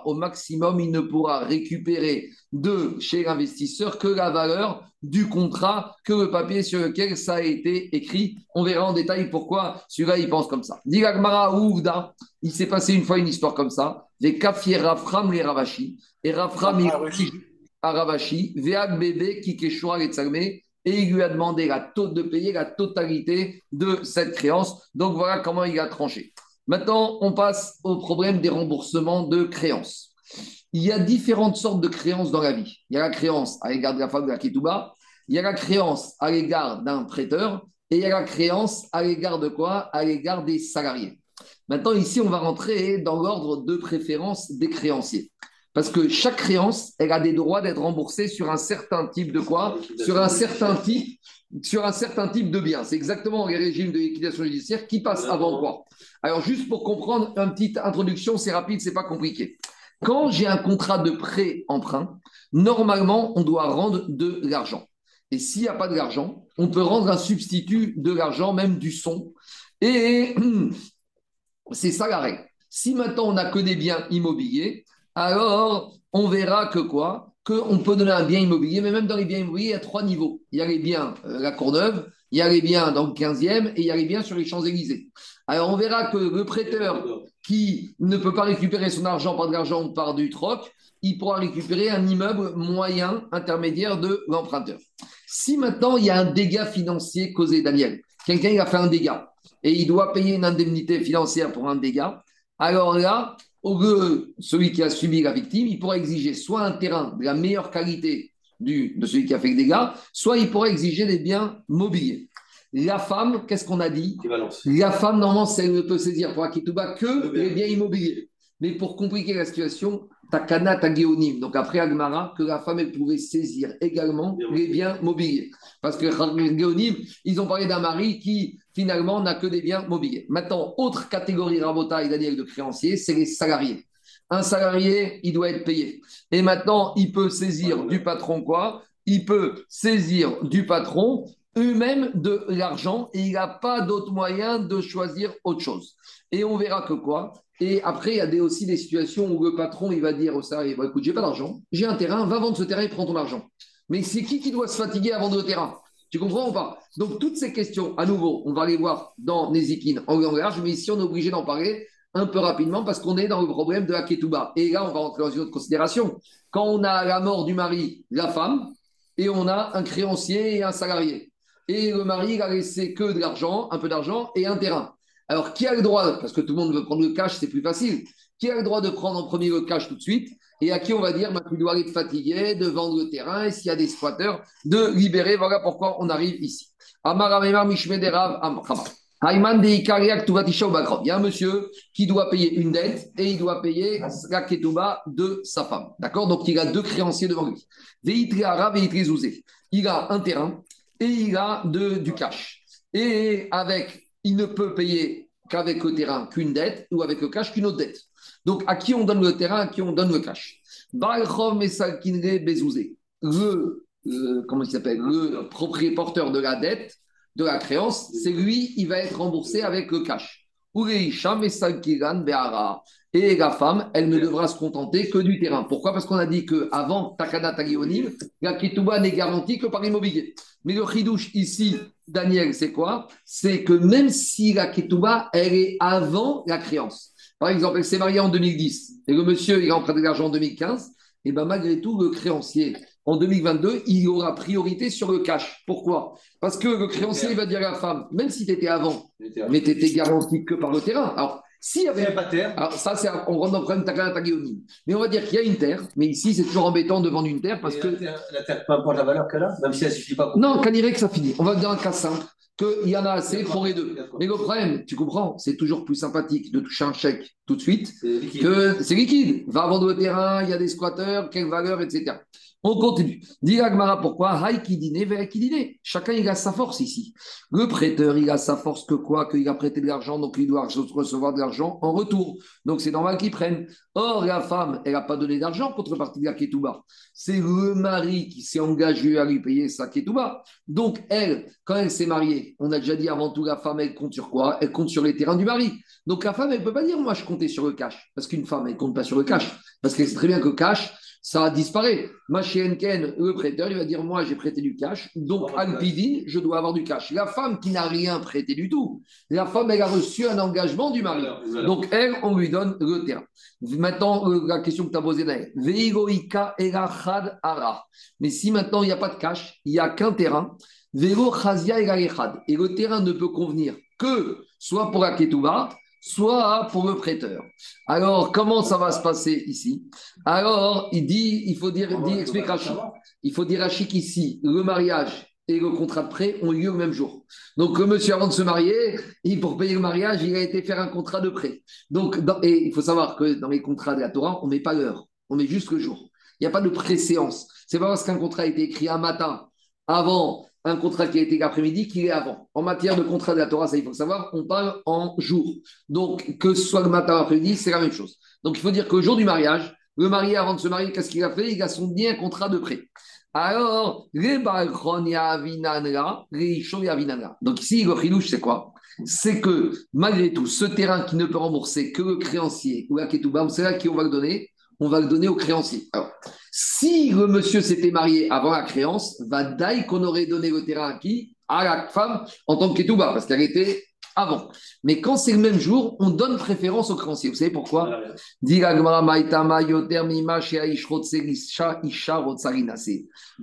Au maximum, il ne pourra récupérer de chez l'investisseur que la valeur du contrat, que le papier sur lequel ça a été écrit. On verra en détail pourquoi celui-là, il pense comme ça. Ouvda, il s'est passé une fois une histoire comme ça. Les kafiers Rafram, les Ravashi. Et Rafram, il à Ravashi, Veak bébé, qui les et il lui a demandé la de payer la totalité de cette créance. Donc voilà comment il a tranché. Maintenant, on passe au problème des remboursements de créances. Il y a différentes sortes de créances dans la vie. Il y a la créance à l'égard de la femme de la Ketouba, il y a la créance à l'égard d'un prêteur, et il y a la créance à l'égard de quoi? À l'égard des salariés. Maintenant, ici, on va rentrer dans l'ordre de préférence des créanciers. Parce que chaque créance, elle a des droits d'être remboursée sur un certain type de quoi? Sur un certain type sur un certain type de biens. C'est exactement les régimes de liquidation judiciaire qui passent avant quoi Alors, juste pour comprendre, une petite introduction, c'est rapide, c'est pas compliqué. Quand j'ai un contrat de prêt-emprunt, normalement, on doit rendre de l'argent. Et s'il n'y a pas de l'argent, on peut rendre un substitut de l'argent, même du son. Et c'est ça la règle. Si maintenant on n'a que des biens immobiliers, alors on verra que quoi? Qu'on peut donner un bien immobilier, mais même dans les biens immobiliers, il y a trois niveaux. Il y a les biens euh, la Courneuve, il y a les biens dans le 15e et il y a les biens sur les Champs-Élysées. Alors on verra que le prêteur qui ne peut pas récupérer son argent par de l'argent ou par du troc, il pourra récupérer un immeuble moyen intermédiaire de l'emprunteur. Si maintenant il y a un dégât financier causé, Daniel, quelqu'un a fait un dégât et il doit payer une indemnité financière pour un dégât, alors là, au lieu, celui qui a subi la victime, il pourra exiger soit un terrain de la meilleure qualité du, de celui qui a fait le dégât, soit il pourra exiger des biens mobiliers. La femme, qu'est-ce qu'on a dit. La femme, normalement, elle ne peut saisir pour Akituba que les biens immobiliers. Mais pour compliquer la situation, Takana Tagéonim. Donc après Agmara, que la femme, elle pouvait saisir également les biens mobiliers. Parce que Géonim, ils ont parlé d'un mari qui, finalement, n'a que des biens mobiliers. Maintenant, autre catégorie Rabota et Daniel de créanciers, c'est les salariés. Un salarié, il doit être payé. Et maintenant, il peut saisir du patron quoi? Il peut saisir du patron eux-mêmes de l'argent et il n'a pas d'autre moyen de choisir autre chose. Et on verra que quoi? Et après, il y a aussi des situations où le patron, il va dire au salarié, bon, écoute, j'ai pas d'argent, j'ai un terrain, va vendre ce terrain et prends ton argent. Mais c'est qui qui doit se fatiguer à vendre le terrain? Tu comprends ou pas? Donc, toutes ces questions, à nouveau, on va les voir dans Nezikin en langage, mais ici, on est obligé d'en parler un peu rapidement parce qu'on est dans le problème de la. Et là, on va rentrer dans une autre considération. Quand on a la mort du mari, la femme, et on a un créancier et un salarié. Et le mari, il a laissé que de l'argent, un peu d'argent et un terrain. Alors, qui a le droit, parce que tout le monde veut prendre le cash, c'est plus facile, qui a le droit de prendre en premier le cash tout de suite et à qui on va dire, bah, tu dois être fatigué de vendre le terrain et s'il y a des squatteurs, de libérer. Voilà pourquoi on arrive ici. Il y a un monsieur qui doit payer une dette et il doit payer la ketouba de sa femme. D'accord? Donc il a deux créanciers devant lui. Il a un terrain et il a de, du cash. Et avec, il ne peut payer qu'avec le terrain qu'une dette ou avec le cash qu'une autre dette. Donc à qui on donne le terrain, à qui on donne le cash? Le, le, comment il s'appelle, le propriétaire de la dette, de la créance, c'est lui, il va être remboursé avec le cash. Et la femme, elle ne devra se contenter que du terrain. Pourquoi? Parce qu'on a dit qu'avant Takana Tagionim, la Ketouba n'est garantie que par l'immobilier. Mais le chidouche ici, Daniel, c'est quoi? C'est que même si la Ketouba, elle est avant la créance. Par exemple, elle s'est mariée en 2010 et le monsieur, il a emprunté de l'argent en 2015, et bien malgré tout, le créancier, en 2022, il aura priorité sur le cash. Pourquoi? Parce que le créancier, il va dire à la femme, même si tu étais avant, mais tu étais garanti que par le terrain. Alors, s'il y avait. pas de terre. Alors, ça, c'est, on rentre dans le problème Tagéonim. Mais on va dire qu'il y a une terre, mais ici, c'est toujours embêtant de vendre une terre parce Et que. La terre, la terre, peu importe la valeur qu'elle a, même si elle ne suffit pas pour. Non, Caniré, que ça finit. On va dire un cas simple, qu'il y en a assez pour les deux. Mais le problème, tu comprends, c'est toujours plus sympathique de toucher un chèque tout de suite C'est que c'est liquide. Va vendre le terrain, il y a des squatteurs, quelle valeur, etc. On continue. Agmara pourquoi? Chacun, il a sa force ici. Le prêteur, il a sa force que quoi? Qu'il a prêté de l'argent, donc il doit recevoir de l'argent en retour. Donc c'est normal qu'il prenne. Or, la femme, elle n'a pas donné d'argent, contrepartie de la ketouba. C'est le mari qui s'est engagé à lui payer sa ketouba. Donc, elle, quand elle s'est mariée, on a déjà dit avant tout, la femme, elle compte sur quoi? Elle compte sur les terrains du mari. Donc, la femme, elle ne peut pas dire, moi, je comptais sur le cash. Parce qu'une femme, elle ne compte pas sur le cash. Parce qu'elle sait très bien que cash, ça disparaît. Ma Ken, le prêteur, il va dire Moi, j'ai prêté du cash, donc Alpidine, je dois avoir du cash. La femme qui n'a rien prêté du tout, la femme, elle a reçu un engagement du mari. Donc, elle, on lui donne le terrain. Maintenant, euh, la question que tu as posée, Naël. Veigoïka erachad ara. Mais si maintenant, il n'y a pas de cash, il n'y a qu'un terrain, Vego chazia erachad. Et le terrain ne peut convenir que soit pour la ketouba, soit pour le prêteur. Alors, comment ça va se passer ici? Alors, il dit, il faut dire, dit, explique Rachid. Il faut dire Rachid qu'ici, le mariage et le contrat de prêt ont lieu le même jour. Donc, le monsieur, avant de se marier, il, pour payer le mariage, il a été faire un contrat de prêt. Donc, et il faut savoir que dans les contrats de la Torah, on ne met pas l'heure, on met juste le jour. Il n'y a pas de préséance. C'est pas parce qu'un contrat a été écrit un matin avant un contrat qui a été l'après-midi qu'il est avant. En matière de contrat de la Torah, ça il faut savoir, on parle en jour. Donc, que ce soit le matin ou l'après-midi, c'est la même chose. Donc, il faut dire qu'au jour du mariage, le marié, avant de se marier, qu'est-ce qu'il a fait? Il a signé un contrat de prêt. Alors, les. Donc, ici, le chilouche, c'est quoi? C'est que, malgré tout, ce terrain qui ne peut rembourser que le créancier ou la ketouba, c'est là qui on va le donner On va le donner au créancier. Si le monsieur s'était marié avant la créance, va d'aille qu'on aurait donné le terrain à qui? À la femme en tant que ketouba, parce qu'elle était avant. Mais quand c'est le même jour, on donne préférence au créancier. Vous savez pourquoi?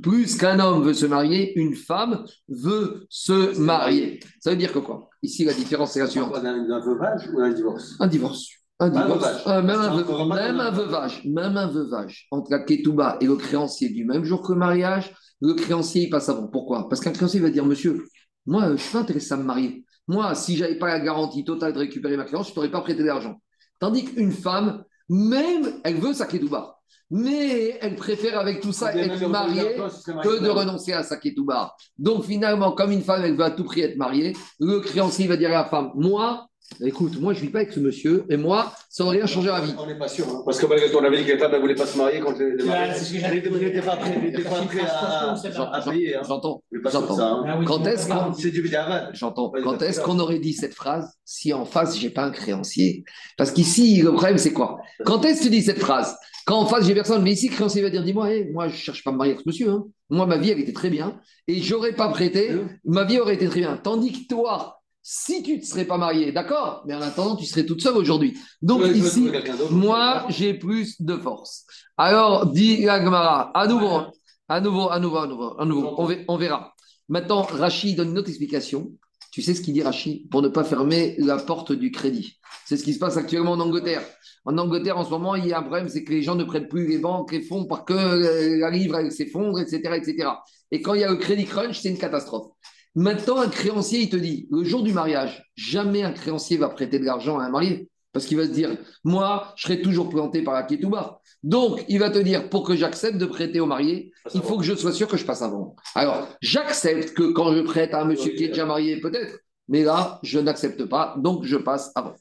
Plus qu'un homme veut se marier, une femme veut se marier. Ça veut dire que quoi? Ici, la différence, c'est la suivante. Un veuvage ou un divorce? Un divorce. Un Même un. Euh, même, un, même veuvage. Même un veuvage. Entre la ketouba et le créancier du même jour que le mariage, le créancier, il passe avant. Pourquoi? Parce qu'un créancier va dire Monsieur, moi, je suis pas intéressé à me marier. Moi, si j'avais pas la garantie totale de récupérer ma créance, je t'aurais pas prêté d'argent. Tandis qu'une femme, même, elle veut sa ketouba. Mais elle préfère avec tout ça être mariée que de renoncer à sa ketouba. Donc finalement, comme une femme, elle veut à tout prix être mariée, le créancier va dire à la femme, moi, écoute, moi je vis pas avec ce monsieur, et moi, ça n'aurait rien changé à la vie. On n'est pas sûr. hein. Parce que malgré tout, on avait dit que les femmes ne voulaient pas se marier quand les mariés. c'est ce que pas prêt, elle était pas prêt à, payer. hein. J'entends, j'entends. hein. Ah Quand est-ce qu'on- C'est du. J'entends. Quand est-ce qu'on aurait dit cette phrase si en face, j'ai pas un créancier? Parce qu'ici, le problème, c'est quoi? Quand est-ce que tu dis cette phrase? Quand en face, j'ai personne, mais ici, le créancier va dire Dis-moi, moi, je cherche pas à me marier avec ce monsieur. hein. Moi, ma vie, elle était très bien. Et j'aurais pas prêté, ma vie aurait été très bien. Tandis que toi, si tu ne serais pas marié, d'accord? Mais en attendant, tu serais toute seule aujourd'hui. Donc ici, moi, j'ai plus de force. Alors, dit la Gemara, à nouveau, hein. à nouveau, à nouveau, à nouveau, à nouveau, on, ve- on verra. Maintenant, Rachid donne une autre explication. Tu sais ce qu'il dit, Rachid Pour ne pas fermer la porte du crédit? C'est ce qui se passe actuellement en Angleterre. En Angleterre, en ce moment, il y a un problème, c'est que les gens ne prêtent plus les banques, les fonds, parce que euh, la livre, s'effondre, etc., etc. Et quand il y a le crédit crunch, c'est une catastrophe. Maintenant, un créancier, il te dit, le jour du mariage, jamais un créancier va prêter de l'argent à un marié. Parce qu'il va se dire, moi, je serai toujours planté par la ketouba. Donc, il va te dire, pour que j'accepte de prêter au marié, il faut que je sois sûr que je passe avant. Alors, j'accepte que quand je prête à un monsieur qui est déjà marié, peut-être, mais là, je n'accepte pas, donc je passe avant.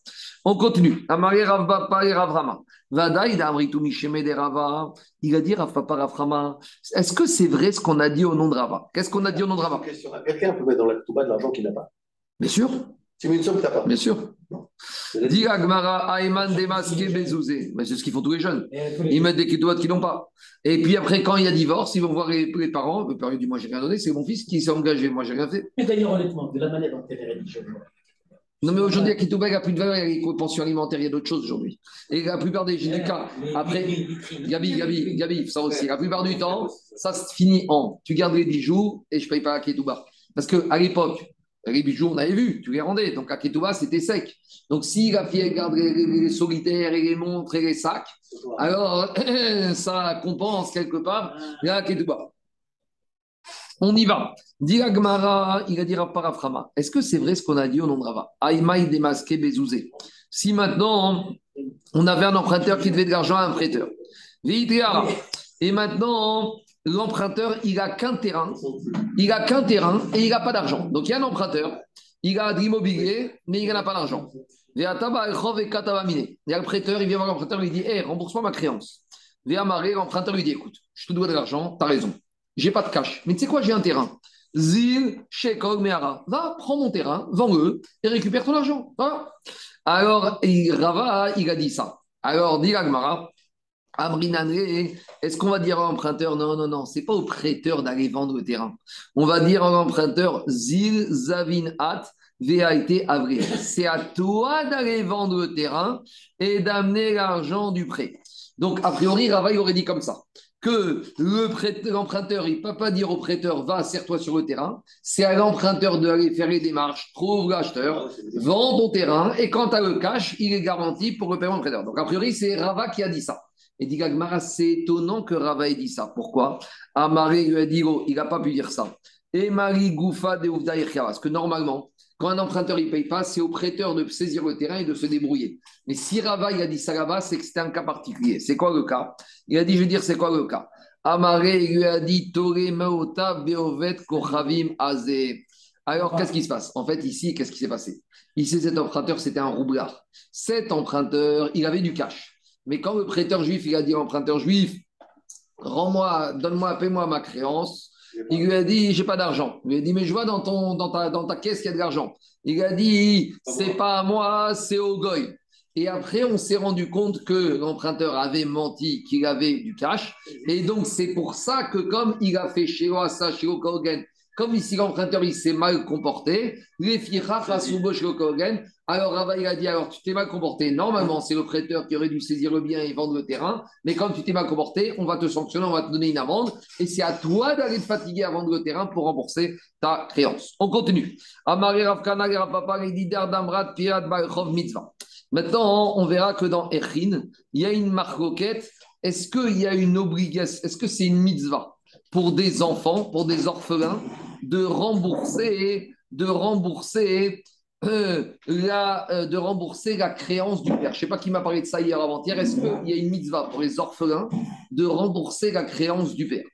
On continue. Amaré Rav Bapa et Rav Rama. Vadaï d'Amritou Misheme de Rava. Il a dit. Est-ce que c'est vrai ce qu'on a dit au nom de Rava? Qu'est-ce qu'on a dit au nom de Rava? Quelqu'un peut mettre dans la touba de l'argent qu'il n'a pas. Bien sûr, Tu mets une somme que tu n'as pas. bien sûr. Dit Agmara Ayman Demaske Bezouzé. Mais c'est ce qu'ils font tous les jeunes. Ils mettent des ketouates qu'ils n'ont pas. Et puis après, quand il y a divorce, ils vont voir les, les parents. Le père dit Moi, j'ai rien donné, c'est mon fils qui s'est engagé. Moi, j'ai rien fait. Mais d'ailleurs, honnêtement, de la manière dont tu es rédigé aujourd'hui, Non, mais aujourd'hui, la ketouba, il n'y a plus de valeur. Il y a les pensions alimentaires, il y a d'autres choses aujourd'hui. Et la plupart des, des cas, après, Gabi, Gabi, Gabi, ça aussi. La plupart du temps, ça se finit en tu gardes les bijoux et je ne paye pas la ketouba. Parce qu'à l'époque, les bijoux, on avait vu, tu les rendais. Donc la ketouba, c'était sec. Donc si la fille elle garde les, les- les solitaires et les montres et les sacs, alors ça compense quelque part la ketouba. On y va. Dit la Gemara, il a dit Paraframa. Est-ce que c'est vrai ce qu'on a dit au nom de Rava? Aïmaï démasqué Bezouzé. Si maintenant, on avait un emprunteur qui devait de l'argent à un prêteur. Et maintenant, l'emprunteur, il a qu'un terrain, il a qu'un terrain et il n'a pas d'argent. Donc il y a un emprunteur, il a de l'immobilier, mais il n'a pas d'argent. Il y a le prêteur, il vient voir l'emprunteur, il lui dit Hé, rembourse-moi ma créance. L'emprunteur lui dit Écoute, je te dois de l'argent, tu as raison. J'ai pas de cash. Mais tu sais quoi, j'ai un terrain. Zil, Shekog, Meara. Va, prends mon terrain, vends-le et récupère ton argent. Voilà. Alors, et Rava, il a dit ça. Alors, dit Agmara, est-ce qu'on va dire à l'emprunteur Non, non, non, c'est pas au prêteur d'aller vendre le terrain. On va dire à l'emprunteur Zil, Zavin, Hat, VAIT, Avril. C'est à toi d'aller vendre le terrain et d'amener l'argent du prêt. Donc, a priori, Rava, il aurait dit comme ça que le l'emprunteur, il ne peut pas dire au prêteur, va, serre-toi sur le terrain. C'est à l'emprunteur d'aller faire les démarches, trouve l'acheteur, vends ton terrain, et quand tu as le cash, il est garanti pour le paiement du prêteur. Donc, a priori, c'est Rava qui a dit ça. Et dit Gagmara, c'est étonnant que Rava ait dit ça. Pourquoi? Amaré lui a dit, oh, il n'a pas pu dire ça. Et Marie Goufa de. Parce que normalement, quand un emprunteur ne paye pas, c'est au prêteur de saisir le terrain et de se débrouiller. Mais si Rava il a dit ça là-bas, c'est que c'était un cas particulier. C'est quoi le cas? Il a dit, je veux dire, c'est quoi le cas? Amaré lui a dit, Tore Maota Beovet Kochavim Azé. Alors, qu'est-ce qui se passe? En fait, ici, qu'est-ce qui s'est passé? Ici, cet emprunteur, c'était un roublard. Cet emprunteur, il avait du cash. Mais quand le prêteur juif, il a dit à l'emprunteur juif, rends-moi, donne-moi, paie-moi ma créance, il lui a dit, j'ai pas d'argent. Il lui a dit, mais je vois dans, ton, dans, ta, dans ta caisse qu'il y a de l'argent. Il a dit, c'est pas à moi, c'est au goy. Et après, on s'est rendu compte que l'emprunteur avait menti, qu'il avait du cash. Et donc, c'est pour ça que comme il a fait chez Oasa, chez Okogen, comme ici l'emprunteur il s'est mal comporté, Okogen, alors Rava il a dit alors tu t'es mal comporté. Normalement, c'est le prêteur qui aurait dû saisir le bien et vendre le terrain. Mais comme tu t'es mal comporté, on va te sanctionner, on va te donner une amende. Et c'est à toi d'aller te fatiguer à vendre le terrain pour rembourser ta créance. On continue. Maintenant, on verra que dans Echin, il y a une marcoquette. Est-ce qu'il y a une obligation Est-ce que c'est une mitzvah? Pour des enfants, pour des orphelins, de rembourser, de rembourser euh, la, euh, de rembourser la créance du père. Je ne sais pas qui m'a parlé de ça hier avant-hier. Est-ce qu'il y a une mitzvah pour les orphelins de rembourser la créance du père?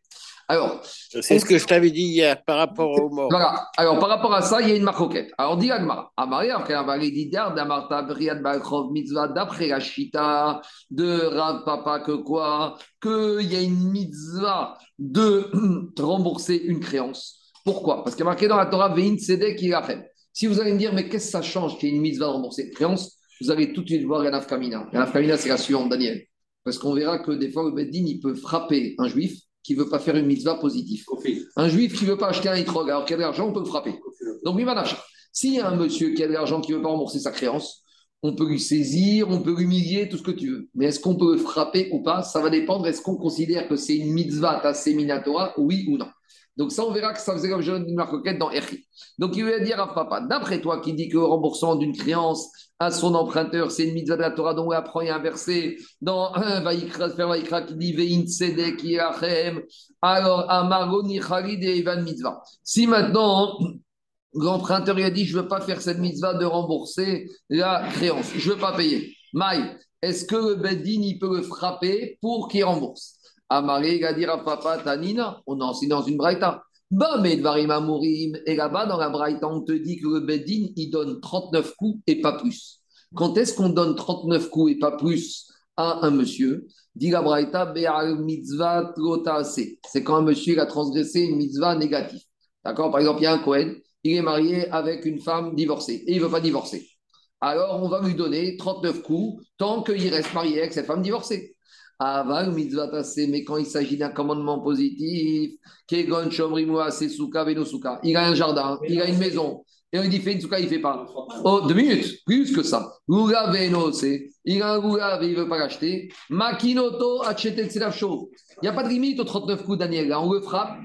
Alors, C'est ce que je t'avais dit hier par rapport au mort. voilà. Alors, par rapport à ça, il y a une marcoquette. Alors, dit Agmara, Amari, après Amari dit Damarta, Briad Balchov, Mitzvah, d'après la Shita de Rav Papa, que quoi? Qu'il y a une mitzvah de rembourser une créance. Pourquoi? Parce qu'il y a marqué dans la Torah, Vein Sedek Irachem. Si vous allez me dire, mais qu'est-ce que ça change qu'il y ait une mitzvah de rembourser une créance? Vous allez tout de suite voir Yanaf Kamina. Yanaf Kamina, c'est la suivante, Daniel. Parce qu'on verra que des fois, le Beddin, il peut frapper un juif qui ne veut pas faire une mitzvah positive. Un juif qui ne veut pas acheter un itrog, alors qu'il a de l'argent, on peut le frapper. Donc, lui, va S'il y a un monsieur qui a de l'argent qui ne veut pas rembourser sa créance, on peut lui saisir, on peut l'humilier, tout ce que tu veux. Mais est-ce qu'on peut le frapper ou pas? Ça va dépendre. Est-ce qu'on considère que c'est une mitzvah tassé minatora, oui ou non? Donc, ça, on verra que ça faisait l'objet d'une marcoquette dans Erchi. Donc, il va dire à papa, d'après toi qui dit que remboursement d'une créance à son emprunteur, c'est une mitzvah de la Torah, dont on apprend et un verset dans Sefer Vaïkra qui dit Vein Tzedek Yirachem, alors Amaro Nichalid et Ivan Mitzvah. Si maintenant, l'emprunteur a dit Je ne veux pas faire cette mitzvah de rembourser la créance, je ne veux pas payer. Maï, est-ce que le Beddin, il peut le frapper pour qu'il rembourse? Amaré, il a dit Tanina, on enseigne dans une braïta. Bah, mais Dvarim Amourim, et là-bas, dans la braïta, on te dit que le Beddin, il donne 39 coups et pas plus. Quand est-ce qu'on donne 39 coups et pas plus à un monsieur? Dit la braïta, Be'al mitzvah. C'est quand un monsieur a transgressé une mitzvah négative. D'accord? Par exemple, il y a un Cohen, il est marié avec une femme divorcée et il ne veut pas divorcer. Alors, on va lui donner 39 coups tant qu'il reste marié avec cette femme divorcée. Aval mitzvah mais quand il s'agit d'un commandement positif, Kegon il a un jardin, il a une maison, et on dit fais une souka, il fait pas. Oh, deux minutes, plus que ça. Lula Venose, il a un lula, il ne veut pas l'acheter. Makinoto Achetel Selafcho. Il n'y a pas de limite aux 39 coups, Daniel. Là, on le frappe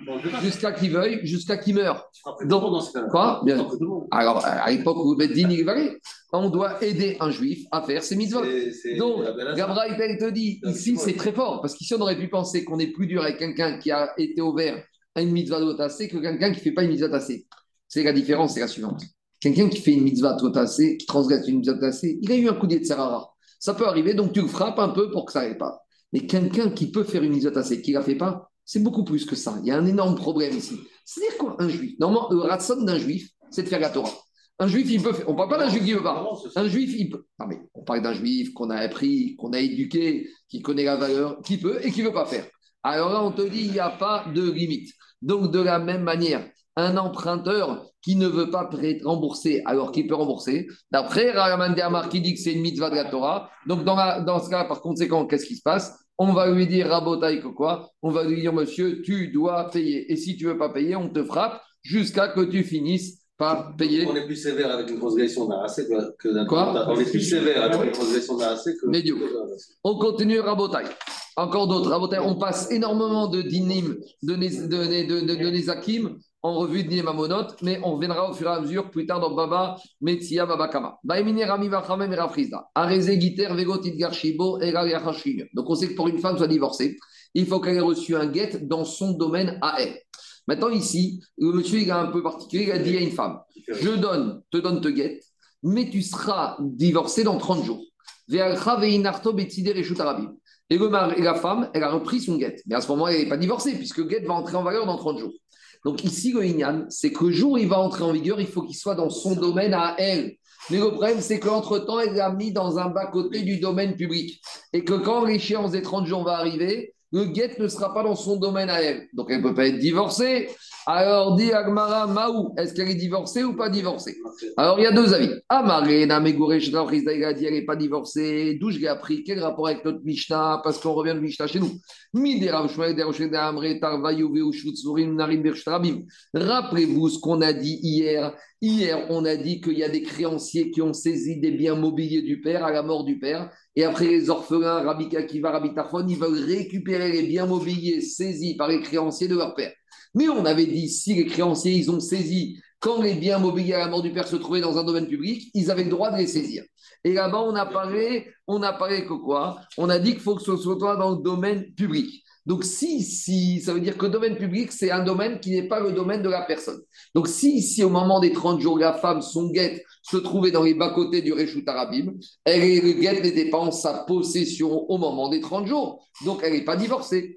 jusqu'à qu'il veuille, jusqu'à qu'il meure. Donc, quoi? Bien. Alors, à l'époque où Beddin il valait, on doit aider un juif à faire ses mitzvot. Donc, Gabriel te dit, ici, c'est très fort, parce qu'ici, on aurait pu penser qu'on est plus dur avec quelqu'un qui a été ouvert à une mitzvah de tassé que quelqu'un qui ne fait pas une mitzvah tassé. C'est la différence, c'est la suivante. Quelqu'un qui fait une mitzvah tassé, qui transgresse une mitzvah tassé, il a eu un coup de Serrara. Ça peut arriver, donc tu le frappes un peu pour que ça n'aille pas. Mais quelqu'un qui peut faire une mitzvah tassé, qui ne la fait pas, c'est beaucoup plus que ça. Il y a un énorme problème ici. C'est-à-dire quoi, un juif? Normalement, le ratson d'un juif, c'est de faire la Torah. Un juif, il peut faire. On ne parle pas d'un juif qui ne veut pas. Un juif, il peut. Non, mais on parle d'un juif qu'on a appris, qu'on a éduqué, qui connaît la valeur, qui peut et qui ne veut pas faire. Alors là, on te dit, il n'y a pas de limite. Donc, de la même manière, un emprunteur qui ne veut pas rembourser alors qu'il peut rembourser, d'après Raman Amar qui dit que c'est une mitzvah de la Torah, donc dans, la, dans ce cas, par conséquent, qu'est-ce qui se passe? On va lui dire Rabotaï que quoi On va lui dire, monsieur, tu dois payer. Et si tu ne veux pas payer, on te frappe jusqu'à que tu finisses par payer. On est plus sévère avec une transgression d'un AC que, d'un Quoi On est plus sévère avec une transgression d'un AC que. Médio. On continue Rabotaï. Encore d'autres. Rabotaï, on passe énormément de dinim, de, de, de, de, en revue de Niemamonot, mais on reviendra au fur et à mesure plus tard dans Baba, Metsia, Baba Kama. Donc on sait que pour une femme soit divorcée, il faut qu'elle ait reçu un guet dans son domaine à elle. Maintenant ici, le monsieur il est un peu particulier, il a dit à une femme, je donne, te donne te guet, mais tu seras divorcé dans 30 jours. Et la femme, elle a repris son guet. Mais à ce moment, elle n'est pas divorcée, puisque le guet va entrer en valeur dans 30 jours. Donc ici, le c'est que le jour où il va entrer en vigueur, il faut qu'il soit dans son domaine à elle. Mais le problème, c'est qu'entre-temps, elle l'a mis dans un bas-côté du domaine public. Et que quand l'échéance des 30 jours va arriver, le guet ne sera pas dans son domaine à elle. Donc elle ne peut pas être divorcée. Alors, dit Agmara, Maou, est-ce qu'elle est divorcée ou pas divorcée? Alors, il y a deux avis. Amaré, Namegoresh, il a dit elle n'est pas divorcée. D'où je l'ai appris? Quel rapport avec notre Mishnah? Parce qu'on revient de Mishnah chez nous. Rappelez-vous ce qu'on a dit hier. Hier, on a dit qu'il y a des créanciers qui ont saisi des biens mobiliers du père à la mort du père. Et après, les orphelins, Rabbi Akiva, Rabbi Tarfon, ils veulent récupérer les biens mobiliers saisis par les créanciers de leur père. Mais on avait dit, si les créanciers, ils ont saisi quand les biens mobiliers à la mort du père se trouvaient dans un domaine public, ils avaient le droit de les saisir. Et là-bas, on a parlé, on a parlé que quoi? On a dit qu'il faut que ce soit dans le domaine public. Donc, si, si, ça veut dire que domaine public, c'est un domaine qui n'est pas le domaine de la personne. Donc, si, si au moment des 30 jours, la femme, son guette, se trouvait dans les bas-côtés du Réchout Arabim, elle, le guette n'était pas en sa possession au moment des 30 jours. Donc, elle n'est pas divorcée.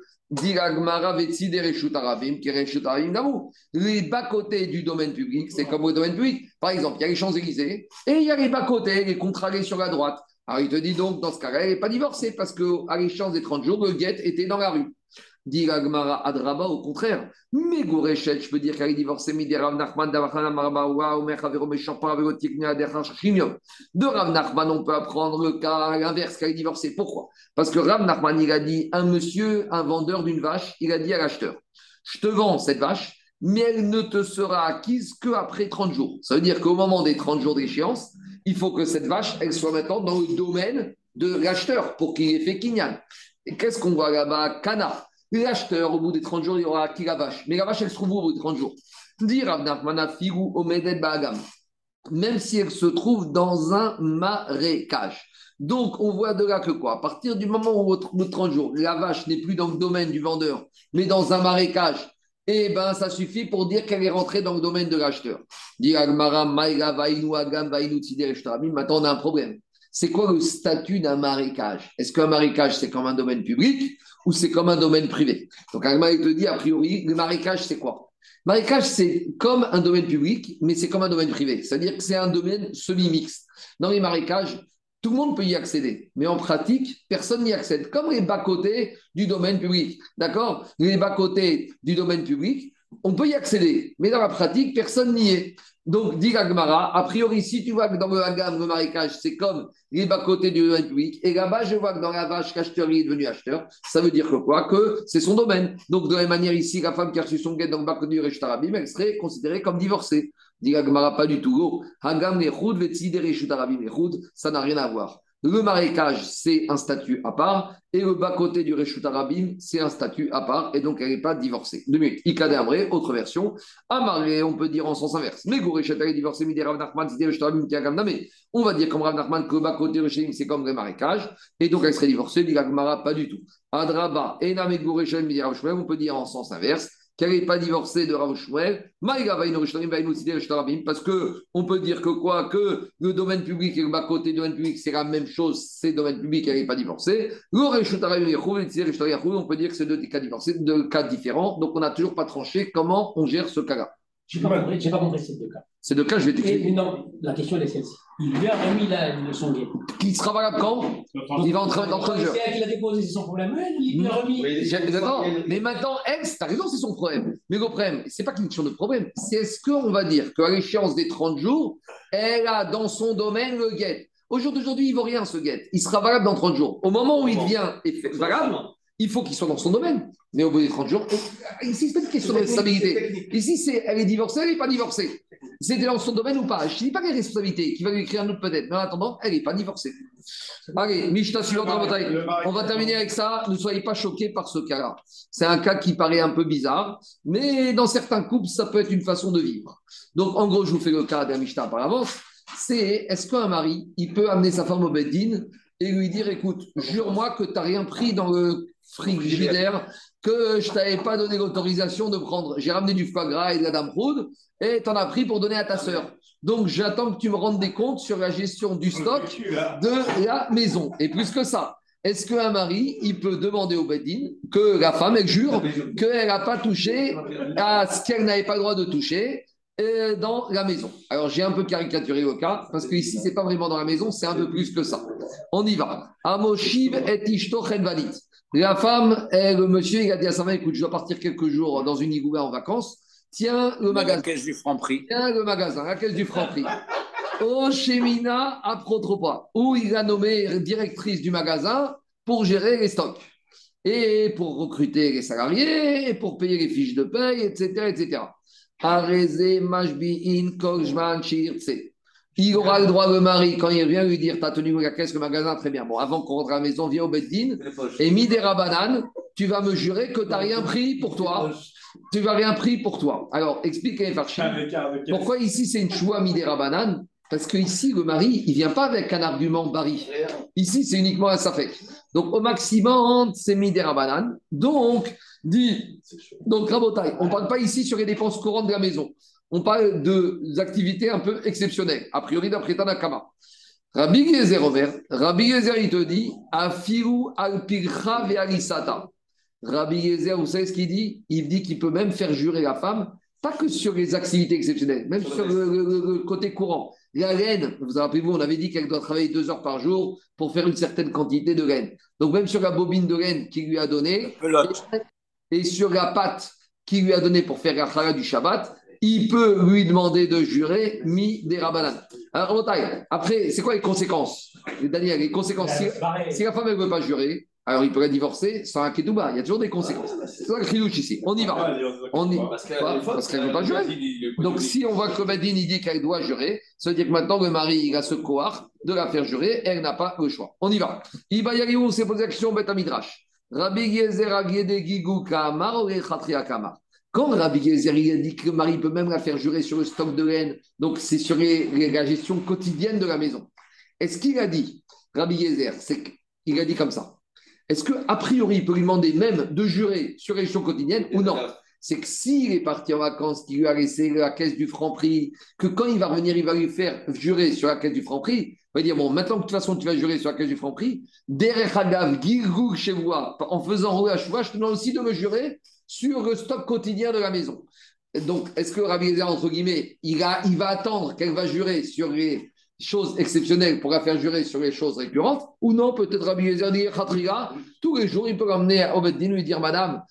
Les bas-côtés du domaine public, c'est comme au domaine public. Par exemple, il y a les Champs-Élysées et il y a les bas-côtés, les contrariés sur la droite. Alors il te dit donc, dans ce cas-là, elle n'est pas divorcée parce qu'à l'échéance des 30 jours, le guet était dans la rue. Dit Gmara Adraba, au contraire. Mais je peux dire qu'elle est divorcée, de Rav Nachman, De Rav Nachman, on peut apprendre le cas à l'inverse, qu'elle est divorcée. Pourquoi? Parce que Rav Nachman, il a dit, un monsieur, un vendeur d'une vache, il a dit à l'acheteur, je te vends cette vache, mais elle ne te sera acquise qu'après 30 jours. Ça veut dire qu'au moment des 30 jours d'échéance, il faut que cette vache, elle soit maintenant dans le domaine de l'acheteur pour qu'il ait fait Kinyan. Et qu'est-ce qu'on voit là-bas? Cana. L'acheteur, au bout des 30 jours, il aura acquis la vache. Mais la vache, elle se trouve où au bout des 30 jours? Même si elle se trouve dans un marécage. Donc, on voit de là que quoi? À partir du moment où, au bout de 30 jours, la vache n'est plus dans le domaine du vendeur, mais dans un marécage, eh bien, ça suffit pour dire qu'elle est rentrée dans le domaine de l'acheteur. Maintenant, on a un problème. C'est quoi le statut d'un marécage? Est-ce qu'un marécage, c'est comme un domaine public? Ou c'est comme un domaine privé. Donc, Agma, il te dit, a priori, le marécage, c'est quoi? Marécage, c'est comme un domaine public, mais c'est comme un domaine privé. C'est-à-dire que c'est un domaine semi-mixte. Dans les marécages, tout le monde peut y accéder, mais en pratique, personne n'y accède. Comme les bas-côtés du domaine public. D'accord? Les bas-côtés du domaine public, on peut y accéder, mais dans la pratique, personne n'y est. Donc, dit Gagmara, a priori, si tu vois que dans le Hagam, le marécage, c'est comme les bas-côtés du domaine public, et là-bas, je vois que dans la vache, l'acheteur est devenu acheteur, ça veut dire que quoi? Que c'est son domaine. Donc, de la même manière, ici, la femme qui a reçu son guet dans le bas-côté du Réchutarabim, elle serait considérée comme divorcée. Dit Gagmara, pas du tout. Hagam, les ça n'a rien à voir. Le marécage, c'est un statut à part, et le bas-côté du Réchut Arabim, c'est un statut à part, et donc elle n'est pas divorcée. Deux minutes. Ikade Amré, autre version. Amaré, on peut dire en sens inverse. Mais Gourechet, elle est divorcée, mais Rav Nachman, c'était Réchut Arabim qui mais on va dire comme Rav Nachman que le bas-côté du c'est comme le marécage, et donc elle serait divorcée, dit pas du tout. Adraba, Enam et Gourechet, on peut dire en sens inverse qu'elle n'est pas divorcée de Rav Shmuel, parce que on peut dire que quoi? Que le domaine public et le bas-côté du domaine public, c'est la même chose, c'est le domaine public, elle n'est pas divorcée. On peut dire que c'est deux cas divorcés, deux cas différents, donc on n'a toujours pas tranché comment on gère ce cas-là. Je n'ai pas, compris, pas compris ces deux cas. Ces deux cas, je vais t'expliquer. Non, la question est celle-ci. Il lui a remis la, le son guet. Qui sera valable quand? Il va entrer dans 30 jours. C'est elle qui l'a déposé, c'est son problème. Elle, il lui a remis. Mais, mais maintenant, elle, t'as raison, c'est son problème. Mais le problème, c'est pas qu'une question de problème. C'est est-ce qu'on va dire qu'à l'échéance des 30 jours, elle a dans son domaine le guet. Au jour d'aujourd'hui, il ne vaut rien ce guet. Il sera valable dans 30 jours. Au moment où il devient valable, il faut qu'il soit dans son domaine. Mais au bout des 30 jours, ici, ce n'est pas une question de responsabilité. Ici, c'est elle est divorcée, elle n'est pas divorcée. C'était dans son domaine ou pas Je ne dis pas qu'elle est responsabilité, qui va lui écrire un autre peut-être. Mais en attendant, elle n'est pas divorcée. Allez, Mishta suivante, on va terminer avec ça. Ne soyez pas choqués par ce cas-là. C'est un cas qui paraît un peu bizarre, mais dans certains couples, ça peut être une façon de vivre. Donc, en gros, je vous fais le cas d'un Mishta par avance. C'est est-ce qu'un mari, il peut amener sa femme au Beddin et lui dire écoute, jure-moi que tu n'as rien pris dans le frigidaire que je t'avais pas donné l'autorisation de prendre. J'ai ramené du foie gras et de la dame roude et tu en as pris pour donner à ta sœur. Donc j'attends que tu me rendes des comptes sur la gestion du stock de la maison. Et plus que ça, est-ce qu'un mari, il peut demander au Bedin que la femme, elle jure qu'elle n'a pas touché à ce qu'elle n'avait pas le droit de toucher euh, dans la maison? Alors j'ai un peu caricaturé le cas, parce que ici, c'est pas vraiment dans la maison, c'est un peu plus que ça. On y va. Amoshiv et Ishto la femme, le monsieur, il a dit à sa femme écoute, je dois partir quelques jours dans une igoula en vacances. Tiens le La magasin. caisse du franc prix. Tiens le magasin, la caisse du franc prix. Au Chemina à Protropa, où il a nommé directrice du magasin pour gérer les stocks et pour recruter les salariés et pour payer les fiches de paye, etc. etc. Il aura le droit, le mari, quand il vient lui dire T'as tenu la caisse, le magasin, très bien. Bon, avant qu'on rentre à la maison, viens au Beddin et Midera Banane, tu vas me jurer que tu n'as rien pris pour toi. Tu n'as rien pris pour toi. Alors, expliquez, Farchim. Pourquoi ici c'est une choua Midera Banane Parce que ici, le mari, il vient pas avec un argument bari. Ici, c'est uniquement un safek. Donc, au maximum, c'est Midera Banane. Donc, dit, donc, Rabotai, on ne parle pas ici sur les dépenses courantes de la maison. On parle de activités un peu exceptionnelles, a priori d'après Tanakama. Rabbi Gezer Omer, Rabbi Gezer, il te dit, Afiru al pircha ve'alisata. Rabbi Gezer, vous savez ce qu'il dit? Il dit qu'il peut même faire jurer la femme, pas que sur les activités exceptionnelles, même sur le, le- le côté courant. La laine, vous vous rappelez-vous, on avait dit qu'elle doit travailler deux heures par jour pour faire une certaine quantité de laine. Donc même sur la bobine de laine qu'il lui a donnée, et sur la pâte qu'il lui a donnée pour faire la chala du Shabbat, il peut lui demander de jurer mi des rabanan. Alors, Rabotai, après, c'est quoi les conséquences? Daniel, les conséquences, si, si la femme ne veut pas jurer, alors il pourrait divorcer sans un ketouba. Il y a toujours des conséquences. C'est ça le chidouche ici. On y va. On y Parce qu'elle Quoi Parce qu'elle ne veut pas jurer. Donc, si on voit que Badin il dit qu'elle doit jurer, ça veut dire que maintenant le mari il a ce cohort de la faire jurer, elle n'a pas le choix. On y va. Ibayari, on s'est posé la question Beth. Rabbi Gezer Agede Gigou Kamar ou Kamar. Quand Rabbi Gezer a dit que le mari peut même la faire jurer sur le stock de laine, donc c'est sur les- la gestion quotidienne de la maison. Est-ce qu'il a dit, Rabbi Gezer, c'est qu'il a dit comme ça Est-ce qu'a priori, il peut lui demander même de jurer sur les gestions quotidiennes ou non? C'est que s'il est parti en vacances, qu'il lui a laissé la caisse du franc prix, que quand il va revenir, il va lui faire jurer sur la caisse du franc prix, va dire Bon, maintenant que de toute façon tu vas jurer sur la caisse du franc prix, derrière Hagav, Gilgul chez moi, en faisant rouler à je te demande aussi de me jurer sur le stock quotidien de la maison. Donc, est-ce que Rabbi Eliezer, entre guillemets, il, va attendre qu'elle va jurer sur les choses exceptionnelles pour la faire jurer sur les choses récurrentes Ou non, peut-être Rabbi Eliezer dit Khatriga, tous les jours, il peut l'emmener au Beddin lui dire Madame,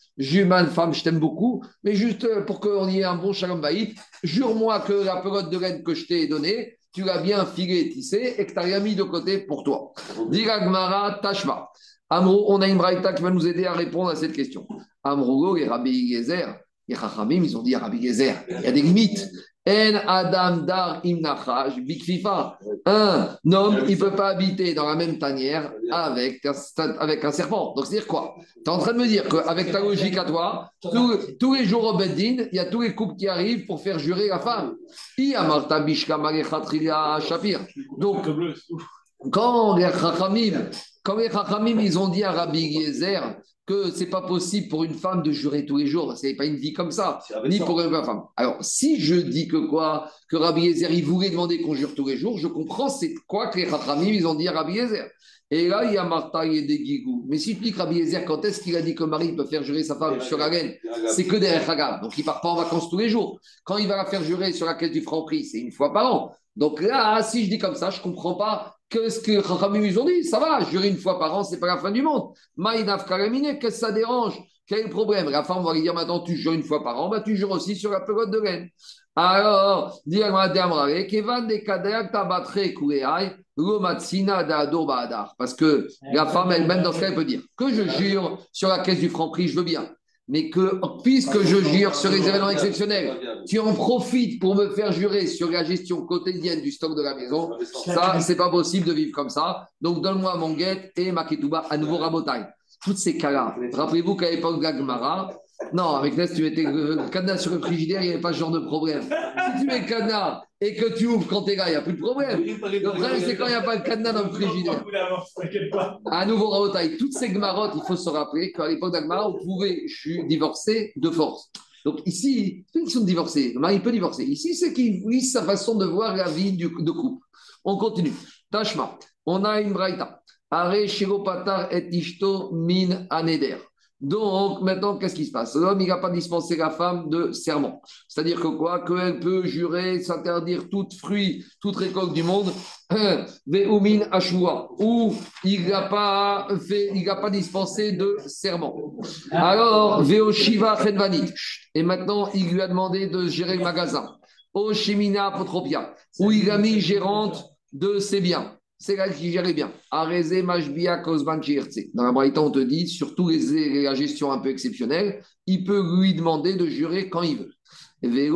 ma femme, je t'aime beaucoup, mais juste euh, pour qu'on y ait un bon shalom baït, jure-moi que la pelote de laine que je t'ai donnée, tu l'as bien filée et tissée et que tu n'as rien mis de côté pour toi. Diga Gmara Tashma. Amro, on a une braïta qui va nous aider à répondre à cette question. Amrougo et Rabbi Gezer, les Chachamim, ils ont dit à Rabbi Gezer, il y a des limites. En Adam Dar Bikfifa. Un homme, il ne peut pas habiter dans la même tanière avec avec un serpent. Donc, c'est-à-dire quoi? Tu es en train de me dire qu'avec ta logique à toi, tous, tous les jours au Beddin, il y a tous les couples qui arrivent pour faire jurer la femme. I amarta bishka shapir. Donc, quand les Chachamim, quand les Chachamim, ils ont dit à Rabbi Yezer que c'est pas possible pour une femme de jurer tous les jours, c'est pas une vie comme ça, ni pour une femme. Alors, si je dis que quoi, que Rabbi Yezer, il voulait demander qu'on jure tous les jours, je comprends c'est quoi que les Chachamim, ils ont dit à Rabbi Yezer. Et là, il y a Martha et des. Mais si tu dis que Rabbi Yezer, quand est-ce qu'il a dit que Marie peut faire jurer sa femme sur la laine c'est que des Hagab. Donc, il ne part pas en vacances tous les jours. Quand il va la faire jurer sur la caisse du franc prix, c'est une fois par an. Donc là, si je dis comme ça, je ne comprends pas que ce que Chachamim ils ont dit. Ça va, jurer une fois par an, c'est pas la fin du monde. Maïnaf Karamine, qu'est-ce que ça dérange? Quel est le problème? La femme va lui dire maintenant, tu jures une fois par an, bah, tu jures aussi sur la pelote de laine. Alors. Parce que la femme elle-même, dans ce cas, elle peut dire que je jure sur la caisse du franc prix, je veux bien. Mais que, puisque je jure sur les événements exceptionnels, tu en profites pour me faire jurer sur la gestion quotidienne du stock de la maison, ça, c'est pas possible de vivre comme ça. Donc, donne-moi mon guette et ma ketouba à nouveau rabotaille. Toutes ces cas-là. Rappelez-vous qu'à l'époque de la Gemara, non, avec Nes, tu mettais le cadenas sur le frigidaire, il n'y avait pas ce genre de problème. Si tu mets le cadenas et que tu ouvres quand t'es là, il n'y a plus de problème. Le problème, c'est quand il n'y a pas de cadenas dans le frigidaire. À nouveau, Rabotaille, toutes ces gmarottes, il faut se rappeler qu'à l'époque d'Agmara, on pouvait divorcer de force. Donc ici, c'est une question de divorcer. Le mari peut divorcer. Ici, c'est qu'il vit sa façon de voir la vie du, de couple. On continue. Tashma, on a une braïta. Are Shiropatar et Ishto min aneder. Donc, maintenant, qu'est-ce qui se passe? L'homme, il n'a pas dispensé la femme de serment. C'est-à-dire que quoi? Qu'elle peut jurer, s'interdire tout fruit, toute récolte du monde, Ve'umin Ashua, ou il n'a pas, fait, il pas dispensé de serment. Alors, Veoshiva Chenvanit, et maintenant, il lui a demandé de gérer le magasin. Oshimina Potropia, où il a mis gérante de ses biens c'est là qui gère bien. Arezé, Mashbia, Kozban, Dans la Braïta, on te dit, surtout les, la gestion un peu exceptionnelle, il peut lui demander de jurer quand il veut. Mais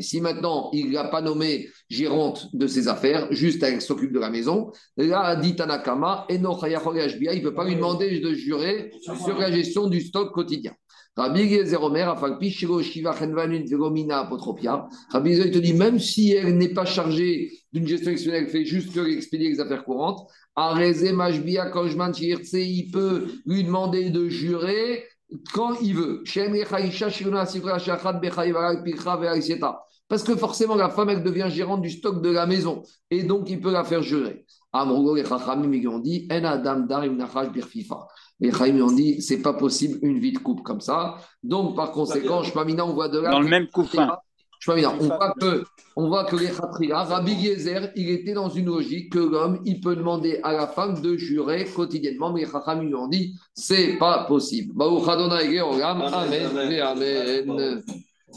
si maintenant, il n'a pas nommé gérante de ses affaires, juste elle s'occupe de la maison, là, dit Tanakama, il ne peut pas lui demander de jurer sur la gestion du stock quotidien. Rabbi Yezer Omer, Shiva Apotropia. Rabbi Yezer te dit, même si elle n'est pas chargée d'une gestion exceptionnelle, elle fait juste que expédier les affaires courantes, Areze Mashbia Kojman il peut lui demander de jurer quand il veut. Parce que forcément, la femme, elle devient gérante du stock de la maison. Et donc, il peut la faire jurer. Amrogo et Chachamim, ils ont dit, En Adam Darim Nachash Birfifa. Les Chaim ont dit, c'est pas possible une vie de coupe comme ça. Donc, par conséquent, Shpamina, on voit de là. Dans le même Shpamina, on voit que, on voit que les Khatria, Rabbi Yezer, il était dans une logique que l'homme, il peut demander à la femme de jurer quotidiennement. Mais les Chacham lui ont dit, c'est pas possible. Amen. Amen. Amen.